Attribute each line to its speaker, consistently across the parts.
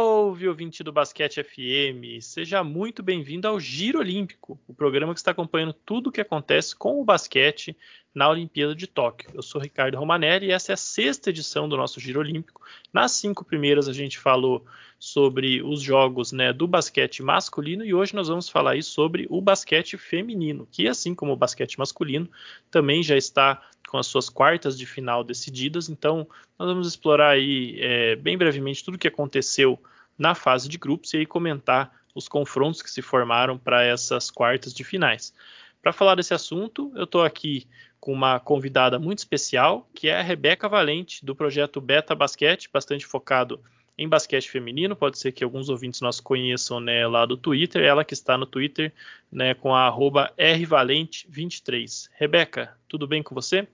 Speaker 1: Salve, ouvinte do Basquete FM! Seja muito bem-vindo ao Giro Olímpico, o programa que está acompanhando tudo o que acontece com o basquete na Olimpíada de Tóquio. Eu sou Ricardo Romanelli e essa é a sexta edição do nosso Giro Olímpico. Nas cinco primeiras a gente falou sobre os jogos né, do basquete masculino e hoje nós vamos falar aí sobre o basquete feminino, que assim como o basquete masculino também já está com as suas quartas de final decididas. Então, nós vamos explorar aí é, bem brevemente tudo o que aconteceu na fase de grupos e aí comentar os confrontos que se formaram para essas quartas de finais. Para falar desse assunto, eu estou aqui com uma convidada muito especial, que é a Rebeca Valente, do projeto Beta Basquete, bastante focado em basquete feminino. Pode ser que alguns ouvintes nós conheçam né, lá do Twitter. Ela que está no Twitter né, com a rvalente23. Rebeca, tudo bem com você?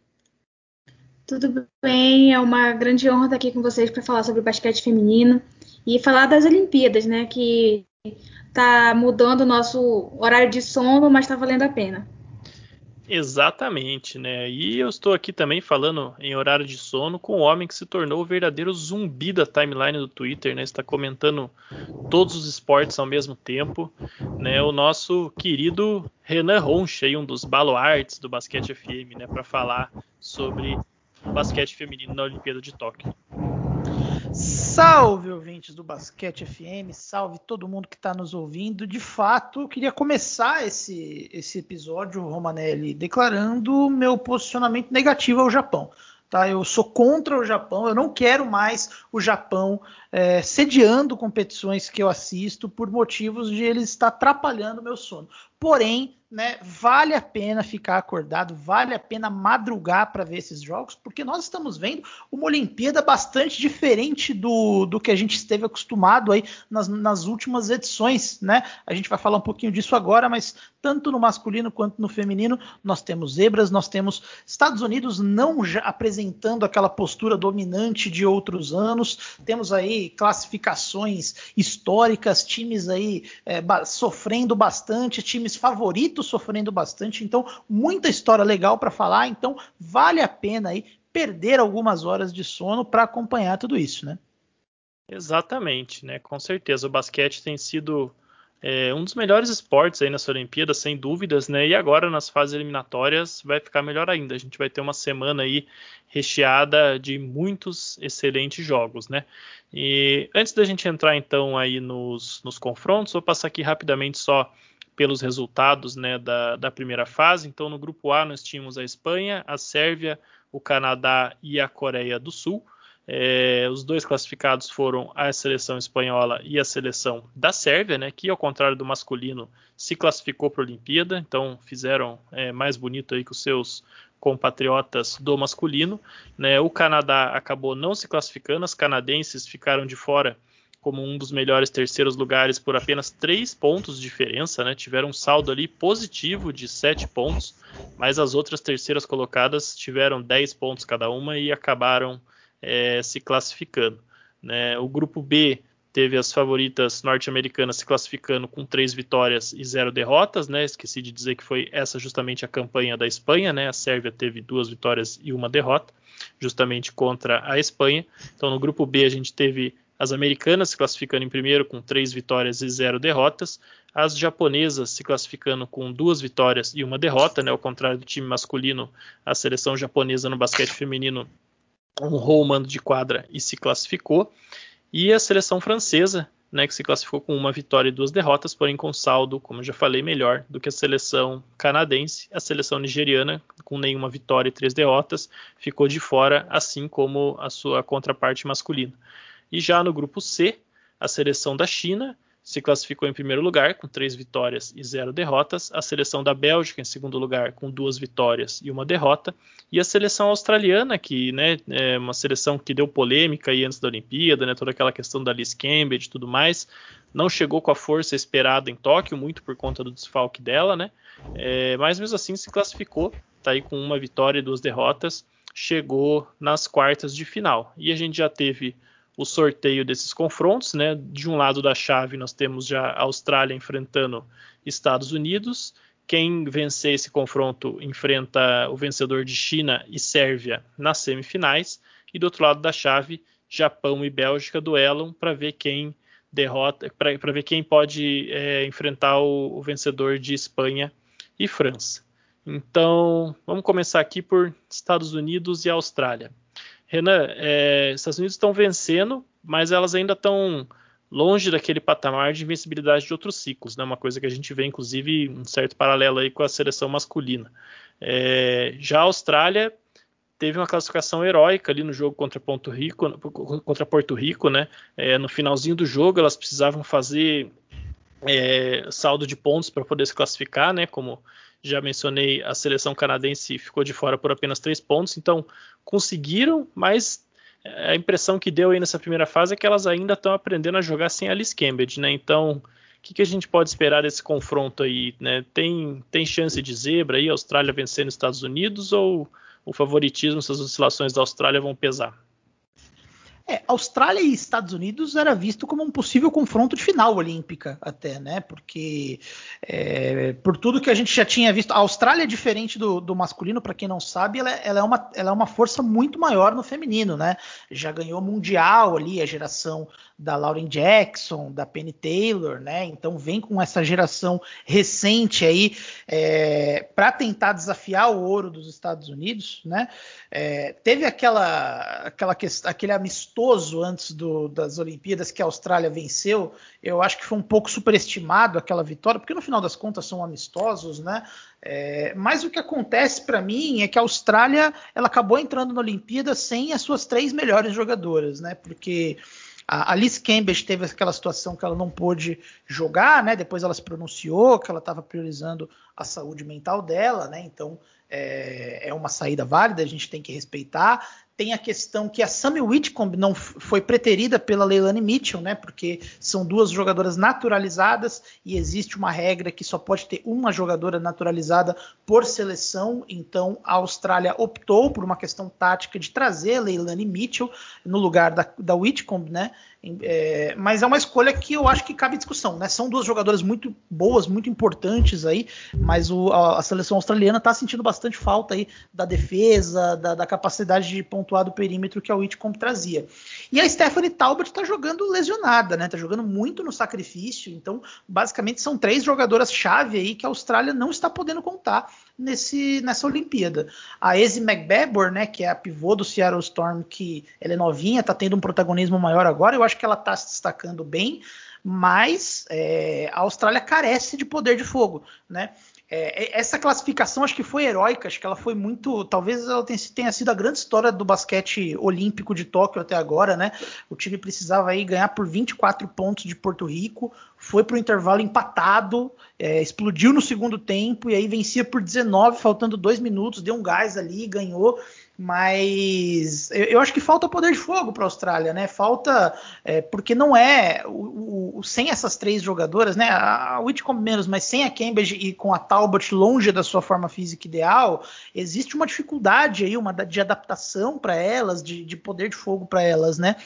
Speaker 2: Tudo bem, é uma grande honra estar aqui com vocês para falar sobre basquete feminino e falar das Olimpíadas, né? Que está mudando o nosso horário de sono, mas está valendo a pena.
Speaker 1: Exatamente, né? E eu estou aqui também falando em horário de sono com o homem que se tornou o verdadeiro zumbi da timeline do Twitter, né? Está comentando todos os esportes ao mesmo tempo, né? O nosso querido Renan Roncha, um dos baluartes do Basquete FM, né? Para falar sobre basquete feminino na Olimpíada de Tóquio.
Speaker 3: Salve, ouvintes do Basquete FM, salve todo mundo que está nos ouvindo. De fato, eu queria começar esse, esse episódio, Romanelli, declarando meu posicionamento negativo ao Japão. Tá? Eu sou contra o Japão, eu não quero mais o Japão é, sediando competições que eu assisto por motivos de ele estar atrapalhando o meu sono. Porém, né, vale a pena ficar acordado, vale a pena madrugar para ver esses jogos, porque nós estamos vendo uma Olimpíada bastante diferente do, do que a gente esteve acostumado aí nas, nas últimas edições, né? A gente vai falar um pouquinho disso agora, mas tanto no masculino quanto no feminino, nós temos zebras, nós temos Estados Unidos não apresentando aquela postura dominante de outros anos, temos aí classificações históricas, times aí é, sofrendo bastante, times favoritos sofrendo bastante, então muita história legal para falar, então vale a pena aí perder algumas horas de sono para acompanhar tudo isso, né?
Speaker 1: Exatamente, né? Com certeza o basquete tem sido é, um dos melhores esportes aí nessa Olimpíada, sem dúvidas, né? E agora nas fases eliminatórias vai ficar melhor ainda. A gente vai ter uma semana aí recheada de muitos excelentes jogos, né? E antes da gente entrar então aí nos, nos confrontos, vou passar aqui rapidamente só pelos resultados né, da, da primeira fase. Então, no grupo A, nós tínhamos a Espanha, a Sérvia, o Canadá e a Coreia do Sul. É, os dois classificados foram a seleção espanhola e a seleção da Sérvia, né, que ao contrário do masculino se classificou para a Olimpíada, então fizeram é, mais bonito aí que os seus compatriotas do masculino. Né. O Canadá acabou não se classificando, as canadenses ficaram de fora como um dos melhores terceiros lugares por apenas três pontos de diferença, né? Tiveram um saldo ali positivo de sete pontos, mas as outras terceiras colocadas tiveram dez pontos cada uma e acabaram é, se classificando. Né? O grupo B teve as favoritas norte-americanas se classificando com três vitórias e zero derrotas, né? Esqueci de dizer que foi essa justamente a campanha da Espanha, né? A Sérvia teve duas vitórias e uma derrota, justamente contra a Espanha. Então no grupo B a gente teve as americanas se classificando em primeiro com três vitórias e zero derrotas, as japonesas se classificando com duas vitórias e uma derrota, né, ao contrário do time masculino, a seleção japonesa no basquete feminino honrou o mando de quadra e se classificou, e a seleção francesa, né, que se classificou com uma vitória e duas derrotas, porém com saldo, como eu já falei, melhor do que a seleção canadense. A seleção nigeriana, com nenhuma vitória e três derrotas, ficou de fora, assim como a sua contraparte masculina. E já no grupo C, a seleção da China se classificou em primeiro lugar com três vitórias e zero derrotas, a seleção da Bélgica em segundo lugar com duas vitórias e uma derrota, e a seleção australiana que, né, é uma seleção que deu polêmica aí antes da Olimpíada, né, toda aquela questão da Liz Cambridge e tudo mais, não chegou com a força esperada em Tóquio, muito por conta do desfalque dela, né, é, mas mesmo assim se classificou, tá aí com uma vitória e duas derrotas, chegou nas quartas de final. E a gente já teve o sorteio desses confrontos, né? De um lado da chave nós temos já a Austrália enfrentando Estados Unidos. Quem vencer esse confronto enfrenta o vencedor de China e Sérvia nas semifinais. E do outro lado da chave, Japão e Bélgica duelam para ver quem derrota para ver quem pode é, enfrentar o, o, vencedor de Espanha e França. Então, vamos começar aqui por Estados Unidos e Austrália. Renan, é, Estados Unidos estão vencendo, mas elas ainda estão longe daquele patamar de invencibilidade de outros ciclos, né? Uma coisa que a gente vê, inclusive, um certo paralelo aí com a seleção masculina. É, já a Austrália teve uma classificação heróica ali no jogo contra Porto Rico, contra Porto Rico, né? É, no finalzinho do jogo elas precisavam fazer é, saldo de pontos para poder se classificar, né? Como já mencionei, a seleção canadense ficou de fora por apenas três pontos, então conseguiram, mas a impressão que deu aí nessa primeira fase é que elas ainda estão aprendendo a jogar sem Alice Cambridge, né? Então, o que, que, a gente pode esperar desse confronto aí, né? Tem, tem chance de zebra aí, Austrália vencendo os Estados Unidos ou o favoritismo, essas oscilações da Austrália vão pesar?
Speaker 3: É, Austrália e Estados Unidos era visto como um possível confronto de final olímpica, até, né? Porque é, por tudo que a gente já tinha visto, a Austrália é diferente do, do masculino, para quem não sabe, ela, ela, é uma, ela é uma força muito maior no feminino, né? Já ganhou mundial ali, a geração da Lauren Jackson, da Penny Taylor, né? Então vem com essa geração recente aí é, para tentar desafiar o ouro dos Estados Unidos, né? É, teve aquela, aquela aquele amistoso antes do, das Olimpíadas que a Austrália venceu. Eu acho que foi um pouco superestimado aquela vitória, porque no final das contas são amistosos, né? É, mas o que acontece para mim é que a Austrália ela acabou entrando na Olimpíada sem as suas três melhores jogadoras, né? Porque a Alice Cambridge teve aquela situação que ela não pôde jogar, né? Depois ela se pronunciou que ela estava priorizando a saúde mental dela, né? Então é, é, uma saída válida, a gente tem que respeitar. Tem a questão que a Sammy Whitcomb não foi preterida pela Leilani Mitchell, né? Porque são duas jogadoras naturalizadas e existe uma regra que só pode ter uma jogadora naturalizada por seleção. Então a Austrália optou por uma questão tática de trazer a Leilani Mitchell no lugar da, da Whitcomb, né? É, mas é uma escolha que eu acho que cabe discussão, né? São duas jogadoras muito boas, muito importantes aí, mas o, a, a, seleção australiana está sentindo bastante falta aí da defesa, da, da, capacidade de pontuar do perímetro que a Whitcomb trazia. E a Stephanie Talbot está jogando lesionada, né? Tá jogando muito no sacrifício, então basicamente são três jogadoras chave aí que a Austrália não está podendo contar nesse, nessa Olimpíada. A Izzy McBabor, né, que é a pivô do Seattle Storm, que ela é novinha, está tendo um protagonismo maior agora, eu acho que ela está se destacando bem, mas é, a Austrália carece de poder de fogo, né? É, essa classificação acho que foi heróica, acho que ela foi muito. Talvez ela tenha sido a grande história do basquete olímpico de Tóquio até agora, né? O time precisava aí ganhar por 24 pontos de Porto Rico, foi para o intervalo empatado, é, explodiu no segundo tempo e aí vencia por 19, faltando dois minutos, deu um gás ali, ganhou. Mas eu, eu acho que falta poder de fogo para a Austrália, né? Falta é, porque não é o, o, sem essas três jogadoras, né? A Whitcomb menos, mas sem a Cambridge e com a Talbot longe da sua forma física ideal, existe uma dificuldade aí, uma de adaptação para elas, de, de poder de fogo para elas, né?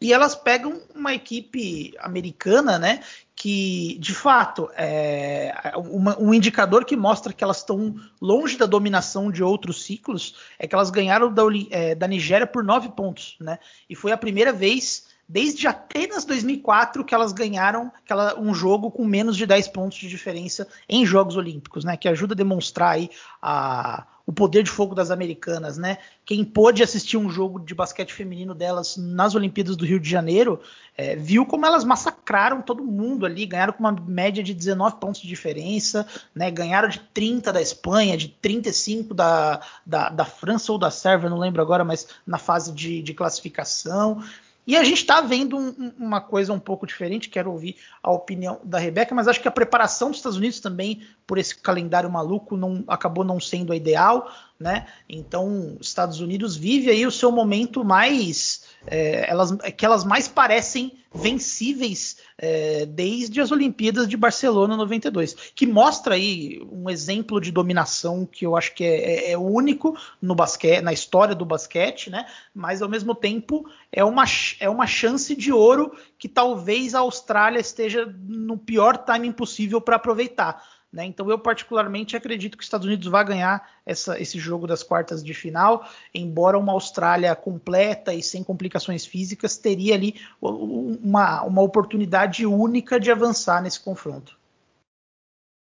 Speaker 3: E elas pegam uma equipe americana, né? Que de fato é uma, um indicador que mostra que elas estão longe da dominação de outros ciclos é que elas ganharam da, é, da Nigéria por nove pontos, né? E foi a primeira vez desde Atenas 2004 que elas ganharam um jogo com menos de 10 pontos de diferença em Jogos Olímpicos, né? Que ajuda a demonstrar aí a, o poder de fogo das americanas, né? Quem pôde assistir um jogo de basquete feminino delas nas Olimpíadas do Rio de Janeiro é, viu como elas massacraram todo mundo ali, ganharam com uma média de 19 pontos de diferença, né? Ganharam de 30 da Espanha, de 35 da, da, da França ou da Sérvia, não lembro agora, mas na fase de, de classificação. E a gente está vendo um, uma coisa um pouco diferente, quero ouvir a opinião da Rebeca, mas acho que a preparação dos Estados Unidos também, por esse calendário maluco, não, acabou não sendo a ideal, né? Então, Estados Unidos vive aí o seu momento mais. É, elas, que elas mais parecem vencíveis é, desde as Olimpíadas de Barcelona 92, que mostra aí um exemplo de dominação que eu acho que é, é, é único no basquete, na história do basquete, né? Mas ao mesmo tempo é uma, é uma chance de ouro que talvez a Austrália esteja no pior timing possível para aproveitar Né? Então eu particularmente acredito que os Estados Unidos vai ganhar essa, esse jogo das quartas de final, embora uma Austrália completa e sem complicações físicas teria ali uma, uma oportunidade única de avançar nesse confronto.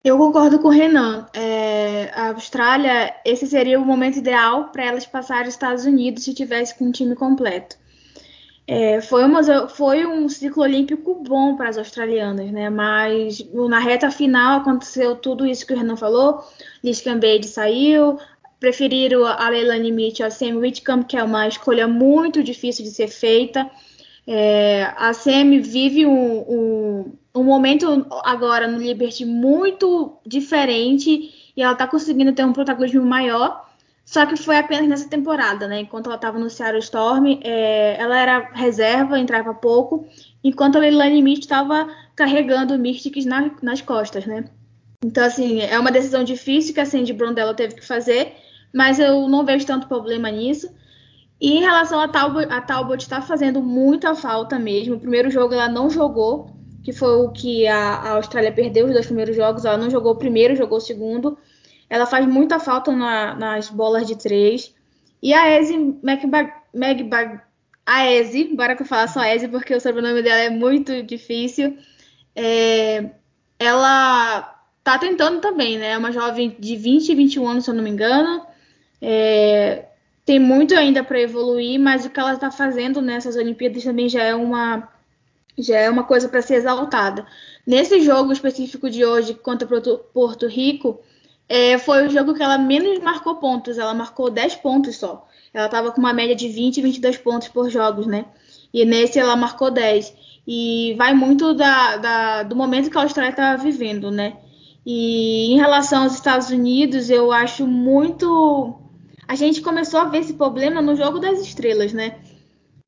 Speaker 2: Eu concordo com o Renan. É, a Austrália, esse seria o momento ideal para elas passarem os Estados Unidos se tivesse com um time completo. É, foi, uma, foi, um ciclo olímpico bom para as australianas, né? Mas na reta final aconteceu tudo isso que o Renan falou. Liz Cambage saiu, preferiram a Leilani Mitchell a Sam Whitcomb, que é uma escolha muito difícil de ser feita. É, a Sam vive um, um, um, momento agora no Liberty muito diferente e ela está conseguindo ter um protagonismo maior. Só que foi apenas nessa temporada, né? Enquanto ela estava no Seattle Storm, é, ela era reserva, entrava pouco, enquanto a Leilani Mitchell estava carregando o Mystics na, nas costas, né? Então, assim, é uma decisão difícil que a Sandy Brondella teve que fazer, mas eu não vejo tanto problema nisso. E em relação a Talbot, a Talbot está fazendo muita falta mesmo. O primeiro jogo ela não jogou, que foi o que a, a Austrália perdeu os dois primeiros jogos. Ela não jogou o primeiro, jogou o segundo. Ela faz muita falta na, nas bolas de três. E a Eze Megbag, a Eze, bora que eu falar só Eze, porque o sobrenome dela é muito difícil. É, ela tá tentando também, né? É uma jovem de 20 e 21 anos, se eu não me engano. É, tem muito ainda para evoluir, mas o que ela está fazendo nessas Olimpíadas também já é uma já é uma coisa para ser exaltada. Nesse jogo específico de hoje contra Porto Rico, é, foi o jogo que ela menos marcou pontos. Ela marcou 10 pontos só. Ela estava com uma média de 20, 22 pontos por jogos, né? E nesse ela marcou 10. E vai muito da, da, do momento que a Austrália está vivendo, né? E em relação aos Estados Unidos, eu acho muito. A gente começou a ver esse problema no jogo das estrelas, né?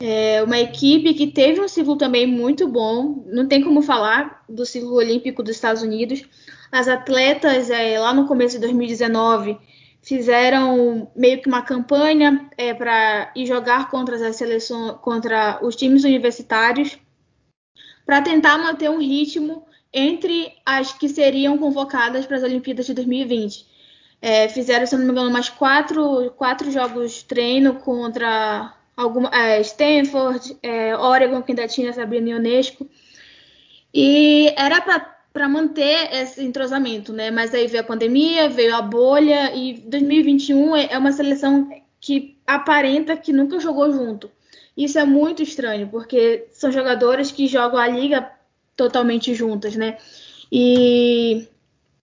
Speaker 2: É uma equipe que teve um ciclo também muito bom. Não tem como falar do ciclo olímpico dos Estados Unidos. As atletas, é, lá no começo de 2019, fizeram meio que uma campanha é, para ir jogar contra as seleções, contra os times universitários, para tentar manter um ritmo entre as que seriam convocadas para as Olimpíadas de 2020. É, fizeram, se não me engano, mais quatro, quatro jogos treino contra alguma, é, Stanford, é, Oregon, que ainda tinha Sabrina Ionesco. E era para para manter esse entrosamento, né? Mas aí veio a pandemia, veio a bolha e 2021 é, é uma seleção que aparenta que nunca jogou junto. Isso é muito estranho, porque são jogadoras que jogam a liga totalmente juntas, né? E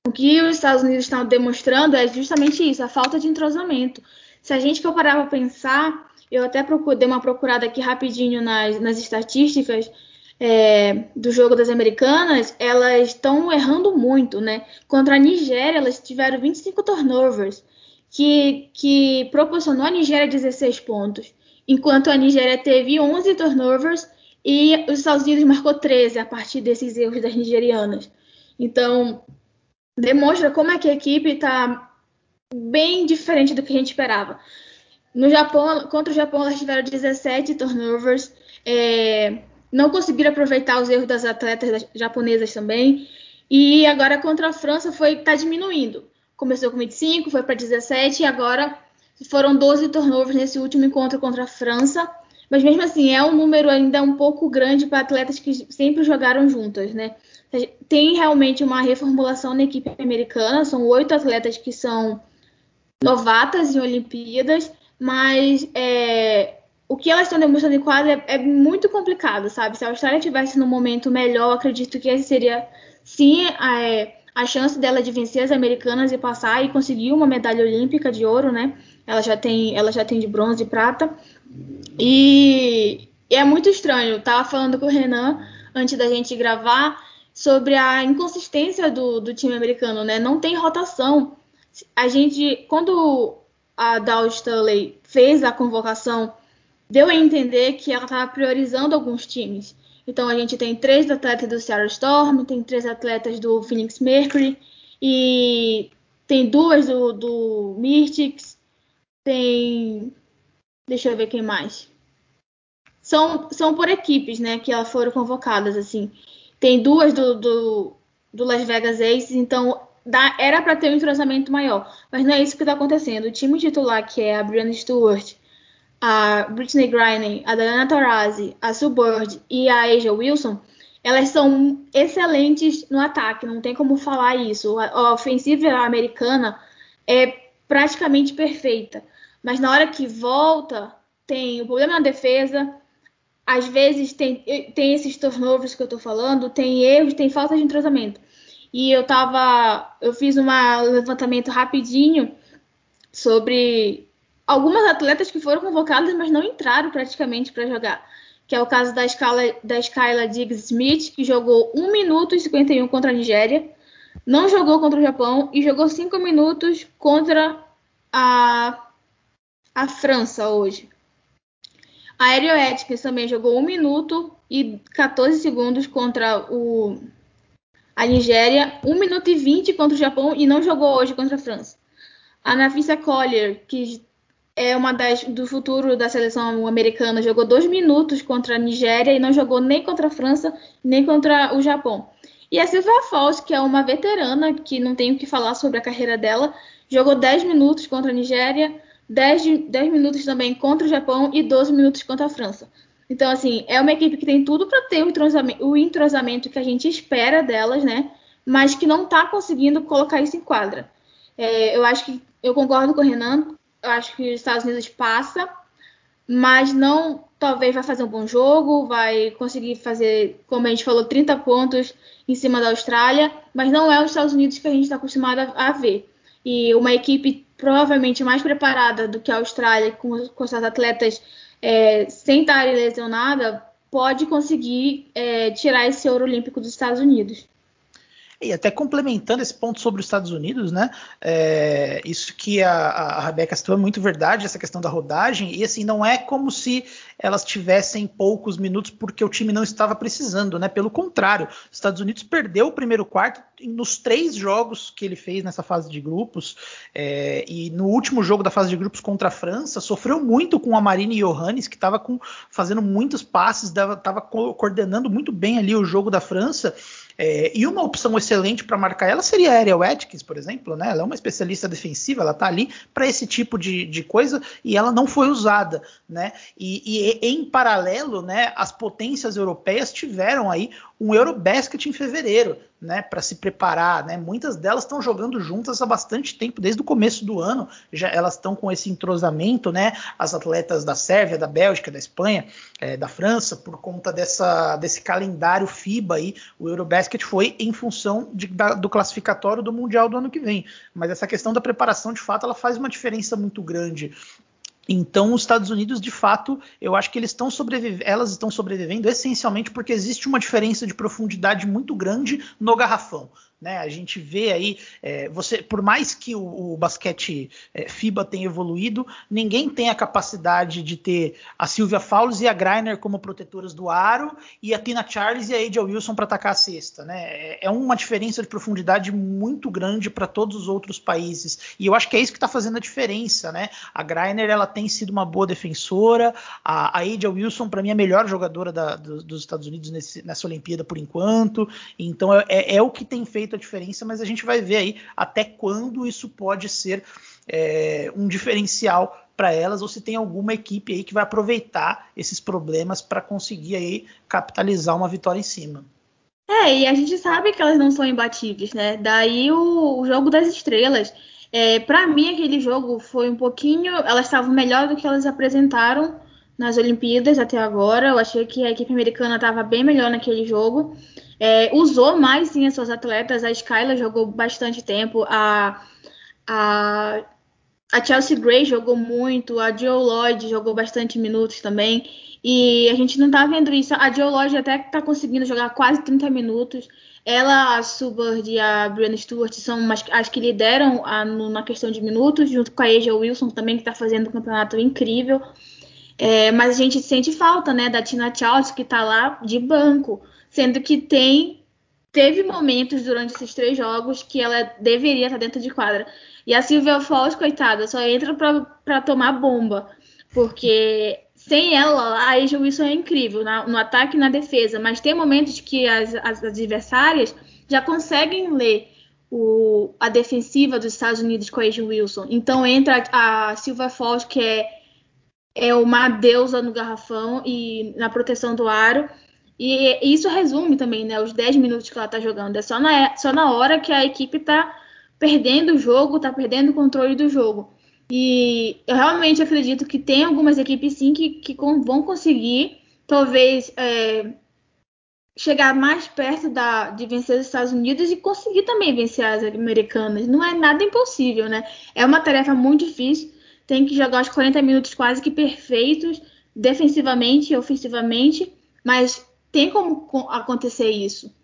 Speaker 2: o que os Estados Unidos estão demonstrando é justamente isso, a falta de entrosamento. Se a gente for parar para pensar, eu até procurei, uma procurada aqui rapidinho nas, nas estatísticas, é, do jogo das americanas, elas estão errando muito, né? Contra a Nigéria, elas tiveram 25 turnovers, que, que proporcionou a Nigéria 16 pontos, enquanto a Nigéria teve 11 turnovers e os Estados Unidos marcou 13 a partir desses erros das nigerianas. Então, demonstra como é que a equipe está bem diferente do que a gente esperava. No Japão, contra o Japão, elas tiveram 17 turnovers. É, não conseguiram aproveitar os erros das atletas japonesas também. E agora contra a França foi tá diminuindo. Começou com 25, foi para 17 e agora foram 12 turnovers nesse último encontro contra a França. Mas mesmo assim, é um número ainda um pouco grande para atletas que sempre jogaram juntas, né? Tem realmente uma reformulação na equipe americana, são oito atletas que são novatas em Olimpíadas, mas é, o que elas estão demonstrando em quadra é, é, muito complicado, sabe? Se a Austrália tivesse no momento melhor, acredito que seria sim a, é, a chance dela de vencer as americanas e passar e conseguir uma medalha olímpica de ouro, né? Ela já tem, ela já tem de bronze e prata. E, e é muito estranho. Tava falando com o Renan antes da gente gravar sobre a inconsistência do, do time americano, né? Não tem rotação. A gente, quando a Dow Stanley fez a convocação deu a entender que ela estava priorizando alguns times. Então a gente tem três atletas do Seattle Storm, tem três atletas do Phoenix Mercury e tem duas do, do Mystics, tem. Deixa eu ver quem mais. São, são por equipes, né? Que elas foram convocadas, assim. Tem duas do, do, do Las Vegas Aces, então dá, era para ter um entrosamento maior, mas não é isso que está acontecendo. O time titular, que é a Brianna Stewart, a Britney Griner, a Diana Taurasi, a Sue Bird e a Asia Wilson, elas são excelentes no ataque, não tem como falar isso. A, ofensiva americana é praticamente perfeita, mas na hora que volta, tem o problema na defesa, às vezes tem, tem esses turnovers que eu tô falando, tem erros, tem falta de entrosamento. E eu tava. Eu fiz um levantamento rapidinho sobre algumas atletas que foram convocadas, mas não entraram praticamente para jogar. Que é o caso da, escala, da Skyla Diggs Smith, que jogou 1 minuto e 51 contra a Nigéria, não jogou contra o Japão e jogou 5 minutos contra a, a França hoje. A Aerial Atkins também jogou 1 minuto e 14 segundos contra o, a Nigéria, 1 minuto e 20 contra o Japão e não jogou hoje contra a França. A Nafisa Collier, que é uma das do futuro da seleção americana, jogou 2 minutos contra a Nigéria e não jogou nem contra a França, nem contra o Japão. E a Silvia Falls, que é uma veterana, que não tenho o que falar sobre a carreira dela, jogou 10 minutos contra a Nigéria, 10, 10 minutos também contra o Japão e 12 minutos contra a França. Então, assim, é uma equipe que tem tudo para ter o entrosamento, o entrosamento, que a gente espera delas, né? Mas que não está conseguindo colocar isso em quadra. É, eu acho que eu concordo com o Renan. Eu acho que os Estados Unidos passa, mas não talvez vai fazer um bom jogo, vai conseguir fazer, como a gente falou, 30 pontos em cima da Austrália, mas não é os Estados Unidos que a gente está acostumado a, a ver. E uma equipe provavelmente mais preparada do que a Austrália, com, com seus atletas é, sem estar lesionada, pode conseguir é, tirar esse ouro olímpico dos Estados Unidos.
Speaker 3: E até complementando esse ponto sobre os Estados Unidos, né? É, isso que a, a Rebeca citou é muito verdade, essa questão da rodagem, e assim, não é como se elas tivessem poucos minutos porque o time não estava precisando, né? Pelo contrário, os Estados Unidos perdeu o primeiro quarto nos três jogos que ele fez nessa fase de grupos, é, e no último jogo da fase de grupos contra a França, sofreu muito com a Marine Johannes, que estava fazendo muitos passes, estava coordenando muito bem ali o jogo da França. É, e uma opção excelente para marcar ela seria a Ariel Atkins, por exemplo, né? Ela é uma especialista defensiva, ela está ali para esse tipo de, de, coisa e ela não foi usada, né? E, e, em paralelo, né, as potências europeias tiveram aí um Eurobasket em fevereiro, né, para se preparar, né? Muitas delas estão jogando juntas há bastante tempo, desde o começo do ano, já elas estão com esse entrosamento, né? As atletas da Sérvia, da Bélgica, da Espanha, é, da França, por conta dessa, desse calendário FIBA aí, o Eurobasket foi em função de, da, do classificatório do Mundial do ano que vem. Mas essa questão da preparação, de fato, ela faz uma diferença muito grande então, os Estados Unidos, de fato, eu acho que eles estão elas estão sobrevivendo essencialmente porque existe uma diferença de profundidade muito grande no garrafão. Né? A gente vê aí, é, você, por mais que o, o basquete é, FIBA tenha evoluído, ninguém tem a capacidade de ter a Sylvia Fowles e a Greiner como protetoras do aro e a Tina Charles e a Aja Wilson para atacar a cesta. Né? É, é uma diferença de profundidade muito grande para todos os outros países. E eu acho que é isso que está fazendo a diferença. Né? A Greiner ela tem sido uma boa defensora, a, a Aja Wilson, para mim, é a melhor jogadora da, do, dos Estados Unidos nesse, nessa Olimpíada por enquanto. Então é, é, é o que tem feito feito a diferença, mas a gente vai ver aí até quando isso pode ser é, um diferencial para elas ou se tem alguma equipe aí que vai aproveitar esses problemas para conseguir aí capitalizar uma vitória em cima.
Speaker 2: É, e a gente sabe que elas não são imbatíveis, né? Daí o, o jogo das estrelas. É, para mim, aquele jogo foi um pouquinho. Elas estavam melhor do que elas apresentaram nas Olimpíadas até agora. Eu achei que a equipe americana estava bem melhor naquele jogo. É, usou mais sim as suas atletas. A Skyla jogou bastante tempo. A, a, a Chelsea Gray jogou muito. A Joe Lloyd jogou bastante minutos também. E a gente não tá vendo isso. A Joe Lloyd até tá conseguindo jogar quase 30 minutos. Ela, a Subard e a Brianna Stewart são as, as que lideram a, no, na questão de minutos, junto com a Asia Wilson também, que está fazendo um campeonato incrível. É, mas a gente sente falta, né, da Tina Charles, que está lá de banco, sendo que tem teve momentos durante esses três jogos que ela deveria estar dentro de quadra. E a Silvia Falls, coitada, só entra para tomar bomba, porque sem ela, a Asia Wilson é incrível na, no ataque e na defesa, mas tem momentos que as, as adversárias já conseguem ler o, a defensiva dos Estados Unidos com a Age Wilson. Então entra a Silva Falls, que é, é uma deusa no garrafão e na proteção do aro. E, isso resume também, né? Os 10 minutos que ela tá jogando. É só na, só na hora que a equipe tá perdendo o jogo, tá perdendo o controle do jogo. E eu realmente acredito que tem algumas equipes sim que, que vão conseguir, talvez, é, chegar mais perto da, de vencer os Estados Unidos e conseguir também vencer as americanas. Não é nada impossível, né? É uma tarefa muito difícil. Tem que jogar os 40 minutos quase que perfeitos, defensivamente e ofensivamente, mas tem como acontecer isso.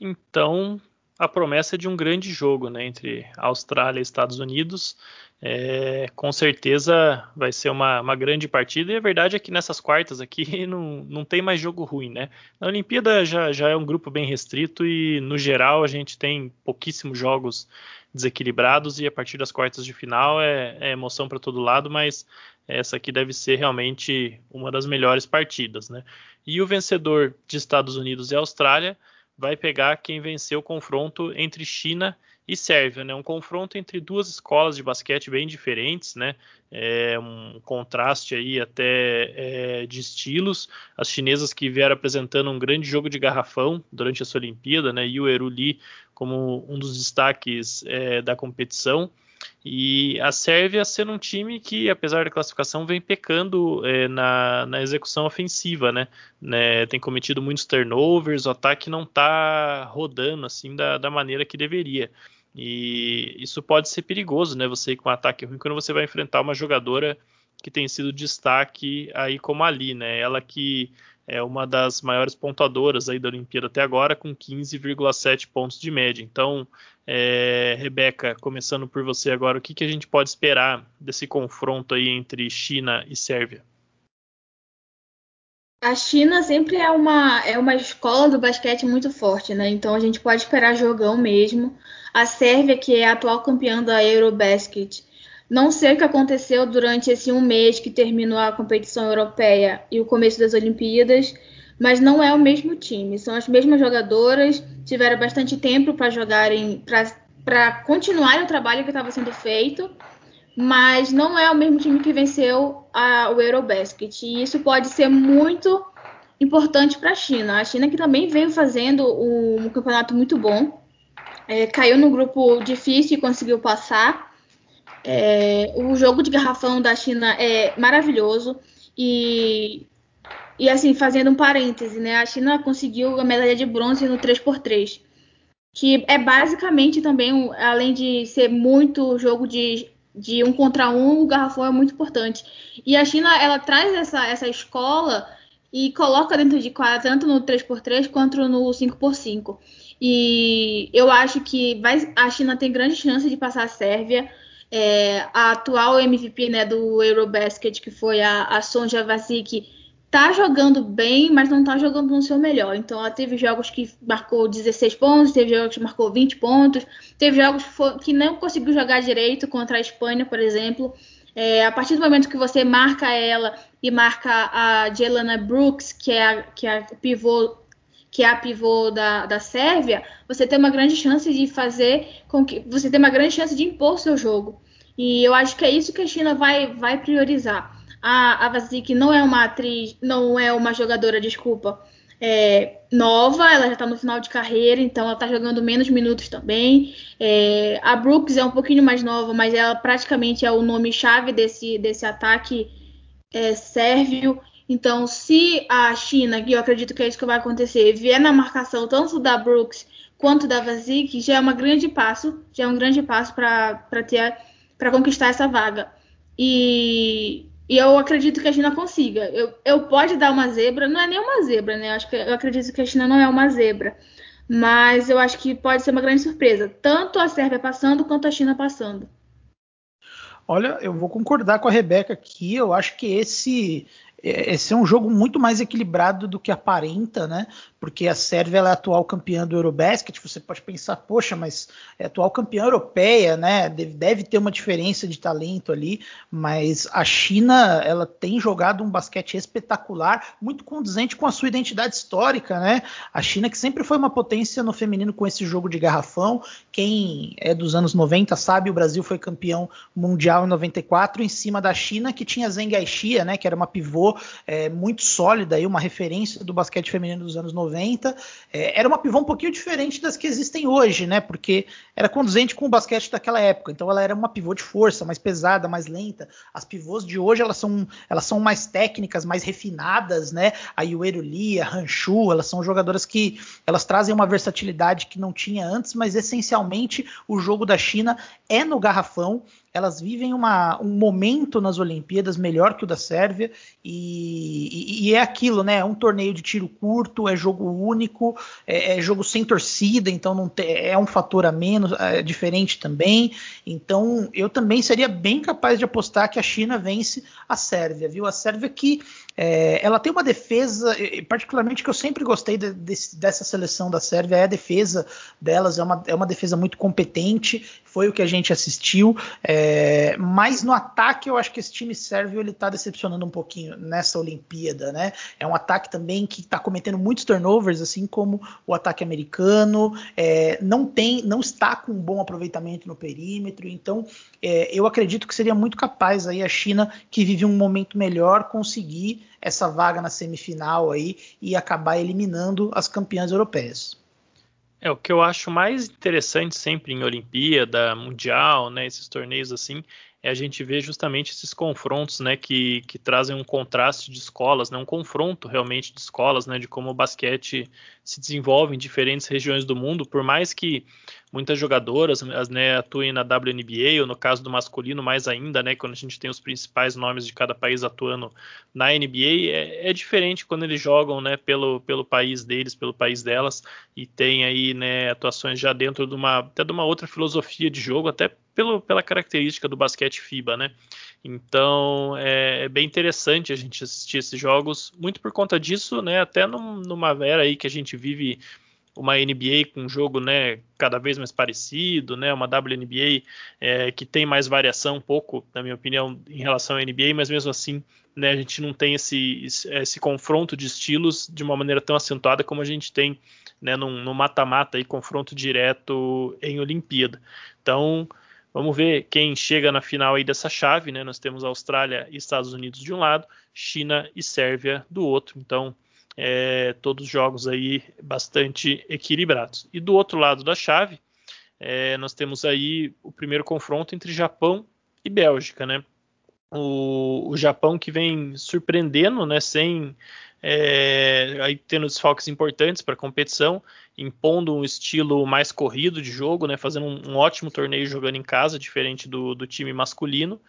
Speaker 1: Então, a promessa de um grande jogo né, entre Austrália e Estados Unidos. É, com certeza vai ser uma, uma, grande partida. E a verdade é que nessas quartas aqui não, não tem mais jogo ruim, né? Na Olimpíada já, já é um grupo bem restrito e, no geral, a gente tem pouquíssimos jogos desequilibrados e a partir das quartas de final é, é emoção para todo lado, mas essa aqui deve ser realmente uma das melhores partidas, né? E o vencedor de Estados Unidos e Austrália vai pegar quem venceu o confronto entre China e Sérvia, né? Um confronto entre duas escolas de basquete bem diferentes, né? É um contraste aí até é, de estilos. As chinesas que vieram apresentando um grande jogo de garrafão durante essa Olimpíada, né? E o Eru Lee como um dos destaques é, da competição. E a Sérvia sendo um time que, apesar da classificação, vem pecando é, na, na, execução ofensiva, né? né? Tem cometido muitos turnovers, o ataque não está rodando assim da, da, maneira que deveria. E isso pode ser perigoso, né? Você ir com um ataque ruim quando você vai enfrentar uma jogadora que tem sido destaque aí como ali, né? Ela que é uma das maiores pontuadoras aí da Olimpíada até agora, com 15,7 pontos de média. Então, é, Rebeca, começando por você agora, o que, que a gente pode esperar desse confronto aí entre China e Sérvia?
Speaker 2: A China sempre é uma, é uma escola do basquete muito forte, né? Então a gente pode esperar jogão mesmo. A Sérvia, que é a atual campeã da Eurobasket, não sei o que aconteceu durante esse um mês que terminou a competição europeia e o começo das Olimpíadas, mas não é o mesmo time. São as mesmas jogadoras, tiveram bastante tempo para jogarem, para continuar o trabalho que estava sendo feito, mas não é o mesmo time que venceu a, o Eurobasket. E isso pode ser muito importante para a China. A China que também veio fazendo um, um campeonato muito bom, é, caiu no grupo difícil e conseguiu passar. É, o jogo de garrafão da China é maravilhoso e e assim, fazendo um parêntese, né? A China conseguiu a medalha de bronze no 3x3, que é basicamente também, além de ser muito jogo de, de um contra um, o garrafão é muito importante. E a China, ela traz essa, essa escola e coloca dentro de quadra, tanto no 3x3 quanto no 5x5. E eu acho que vai, a China tem grande chance de passar a Sérvia. É, a atual MVP né, do Eurobasket, que foi a, a Sonja Vasic, tá jogando bem, mas não tá jogando no seu melhor. Então ela teve jogos que marcou 16 pontos, teve jogos que marcou 20 pontos, teve jogos que não conseguiu jogar direito contra a Espanha, por exemplo. É, a partir do momento que você marca ela e marca a Jelena Brooks, que é a, que é a pivô que é a pivô da, da Sérvia, você tem uma grande chance de fazer com que você tem uma grande chance de impor seu jogo. E eu acho que é isso que a China vai, vai priorizar. A, a Vazik não é uma atriz, não é uma jogadora, desculpa, é, nova, ela já está no final de carreira, então ela está jogando menos minutos também. É, a Brooks é um pouquinho mais nova, mas ela praticamente é o nome-chave desse, desse ataque é, sérvio. Então, se a China, que eu acredito que é isso que vai acontecer, vier na marcação tanto da Brooks quanto da Vazik, já é um grande passo, já é um grande passo para ter para conquistar essa vaga. E e eu acredito que a China consiga. Eu, eu pode dar uma zebra, não é nem uma zebra, né? Eu, acho que, eu acredito que a China não é uma zebra. Mas eu acho que pode ser uma grande surpresa. Tanto a Sérvia passando quanto a China passando.
Speaker 3: Olha, eu vou concordar com a Rebeca aqui. Eu acho que esse esse é um jogo muito mais equilibrado do que aparenta, né? Porque a Sérvia é a atual campeã do Eurobasket. Você pode pensar, poxa, mas é atual campeã europeia, né? Deve, deve ter uma diferença de talento ali, mas a China ela tem jogado um basquete espetacular, muito condizente com a sua identidade histórica, né? A China que sempre foi uma potência no feminino com esse jogo de garrafão. Quem é dos anos 90 sabe, o Brasil foi campeão mundial em 94 em cima da China, que tinha Zheng Aixia, né? Que era uma pivô é, muito sólida e uma referência do basquete feminino dos anos 90. É, era uma pivô um pouquinho diferente das que existem hoje, né? Porque era conduzente com o basquete daquela época. Então ela era uma pivô de força, mais pesada, mais lenta. As pivôs de hoje elas são, elas são mais técnicas, mais refinadas, né? A Yueru Lee, a Hanshu, elas são jogadoras que elas trazem uma versatilidade que não tinha antes, mas essencialmente o jogo da China é no garrafão elas vivem uma, um momento nas Olimpíadas melhor que o da Sérvia e, e, e, é aquilo, né? É um torneio de tiro curto, é jogo único, é, é jogo sem torcida, então não te, é um fator a menos, é diferente também. Então eu também seria bem capaz de apostar que a China vence a Sérvia, viu? A Sérvia que é, ela tem uma defesa, particularmente que eu sempre gostei de, de, dessa seleção da Sérvia, é a defesa delas, é uma, é uma defesa muito competente, foi o que a gente assistiu, é, mas no ataque eu acho que esse time sérvio ele está decepcionando um pouquinho nessa Olimpíada, né? É um ataque também que está cometendo muitos turnovers, assim como o ataque americano, é, não tem, não está com um bom aproveitamento no perímetro, então é, eu acredito que seria muito capaz aí a China, que vive um momento melhor, conseguir essa vaga na semifinal aí e acabar eliminando as campeãs europeias.
Speaker 1: É, o que eu acho mais interessante sempre em Olimpíada, Mundial, né, esses torneios assim, é a gente ver justamente esses confrontos, né, que, que trazem um contraste de escolas, né, um confronto realmente de escolas, né, de como o basquete se desenvolve em diferentes regiões do mundo, por mais que muitas jogadoras né, atuem na WNBA, ou no caso do masculino mais ainda, né, quando a gente tem os principais nomes de cada país atuando na NBA, é, é diferente quando eles jogam, né, pelo, pelo país deles, pelo país delas, e tem aí, né, atuações já dentro de uma, até de uma outra filosofia de jogo, até pelo, pela característica do basquete FIBA, né? Então é, é, bem interessante a gente assistir esses jogos, muito por conta disso, né? Até num, numa era aí que a gente vive uma NBA com um jogo né, cada vez mais parecido, né, uma WNBA é, que tem mais variação um pouco, na minha opinião, em relação à NBA, mas mesmo assim né, a gente não tem esse, esse confronto de estilos de uma maneira tão acentuada como a gente tem né, no mata-mata e confronto direto em Olimpíada. Então Vamos ver quem chega na final aí dessa chave, né? Nós temos Austrália e Estados Unidos de um lado, China e Sérvia do outro. Então, é, todos jogos aí bastante equilibrados. E do outro lado da chave, é, nós temos aí o primeiro confronto entre Japão e Bélgica, né? O, o Japão que vem surpreendendo, né? Sem é, aí tendo desfalques importantes para a competição, impondo um estilo mais corrido de jogo, né, fazendo um, um ótimo torneio jogando em casa, diferente do, do, time masculino,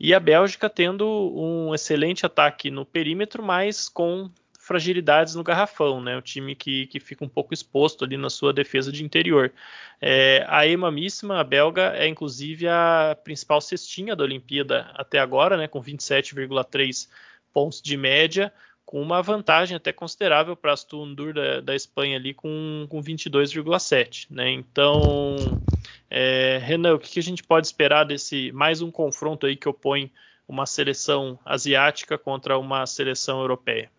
Speaker 1: e a Bélgica tendo um excelente ataque no perímetro, mas com fragilidades no garrafão, né, o time que, que fica um pouco exposto ali na sua defesa de interior. É, a Ema a belga, é inclusive a principal cestinha da Olimpíada até agora, né, com 27,3 pontos de média, com uma vantagem até considerável para a Astundur da, da Espanha ali com, com 22,7. Né? Então, é, Renan, o que, que, a gente pode esperar desse mais um confronto aí que opõe uma seleção asiática contra uma seleção europeia?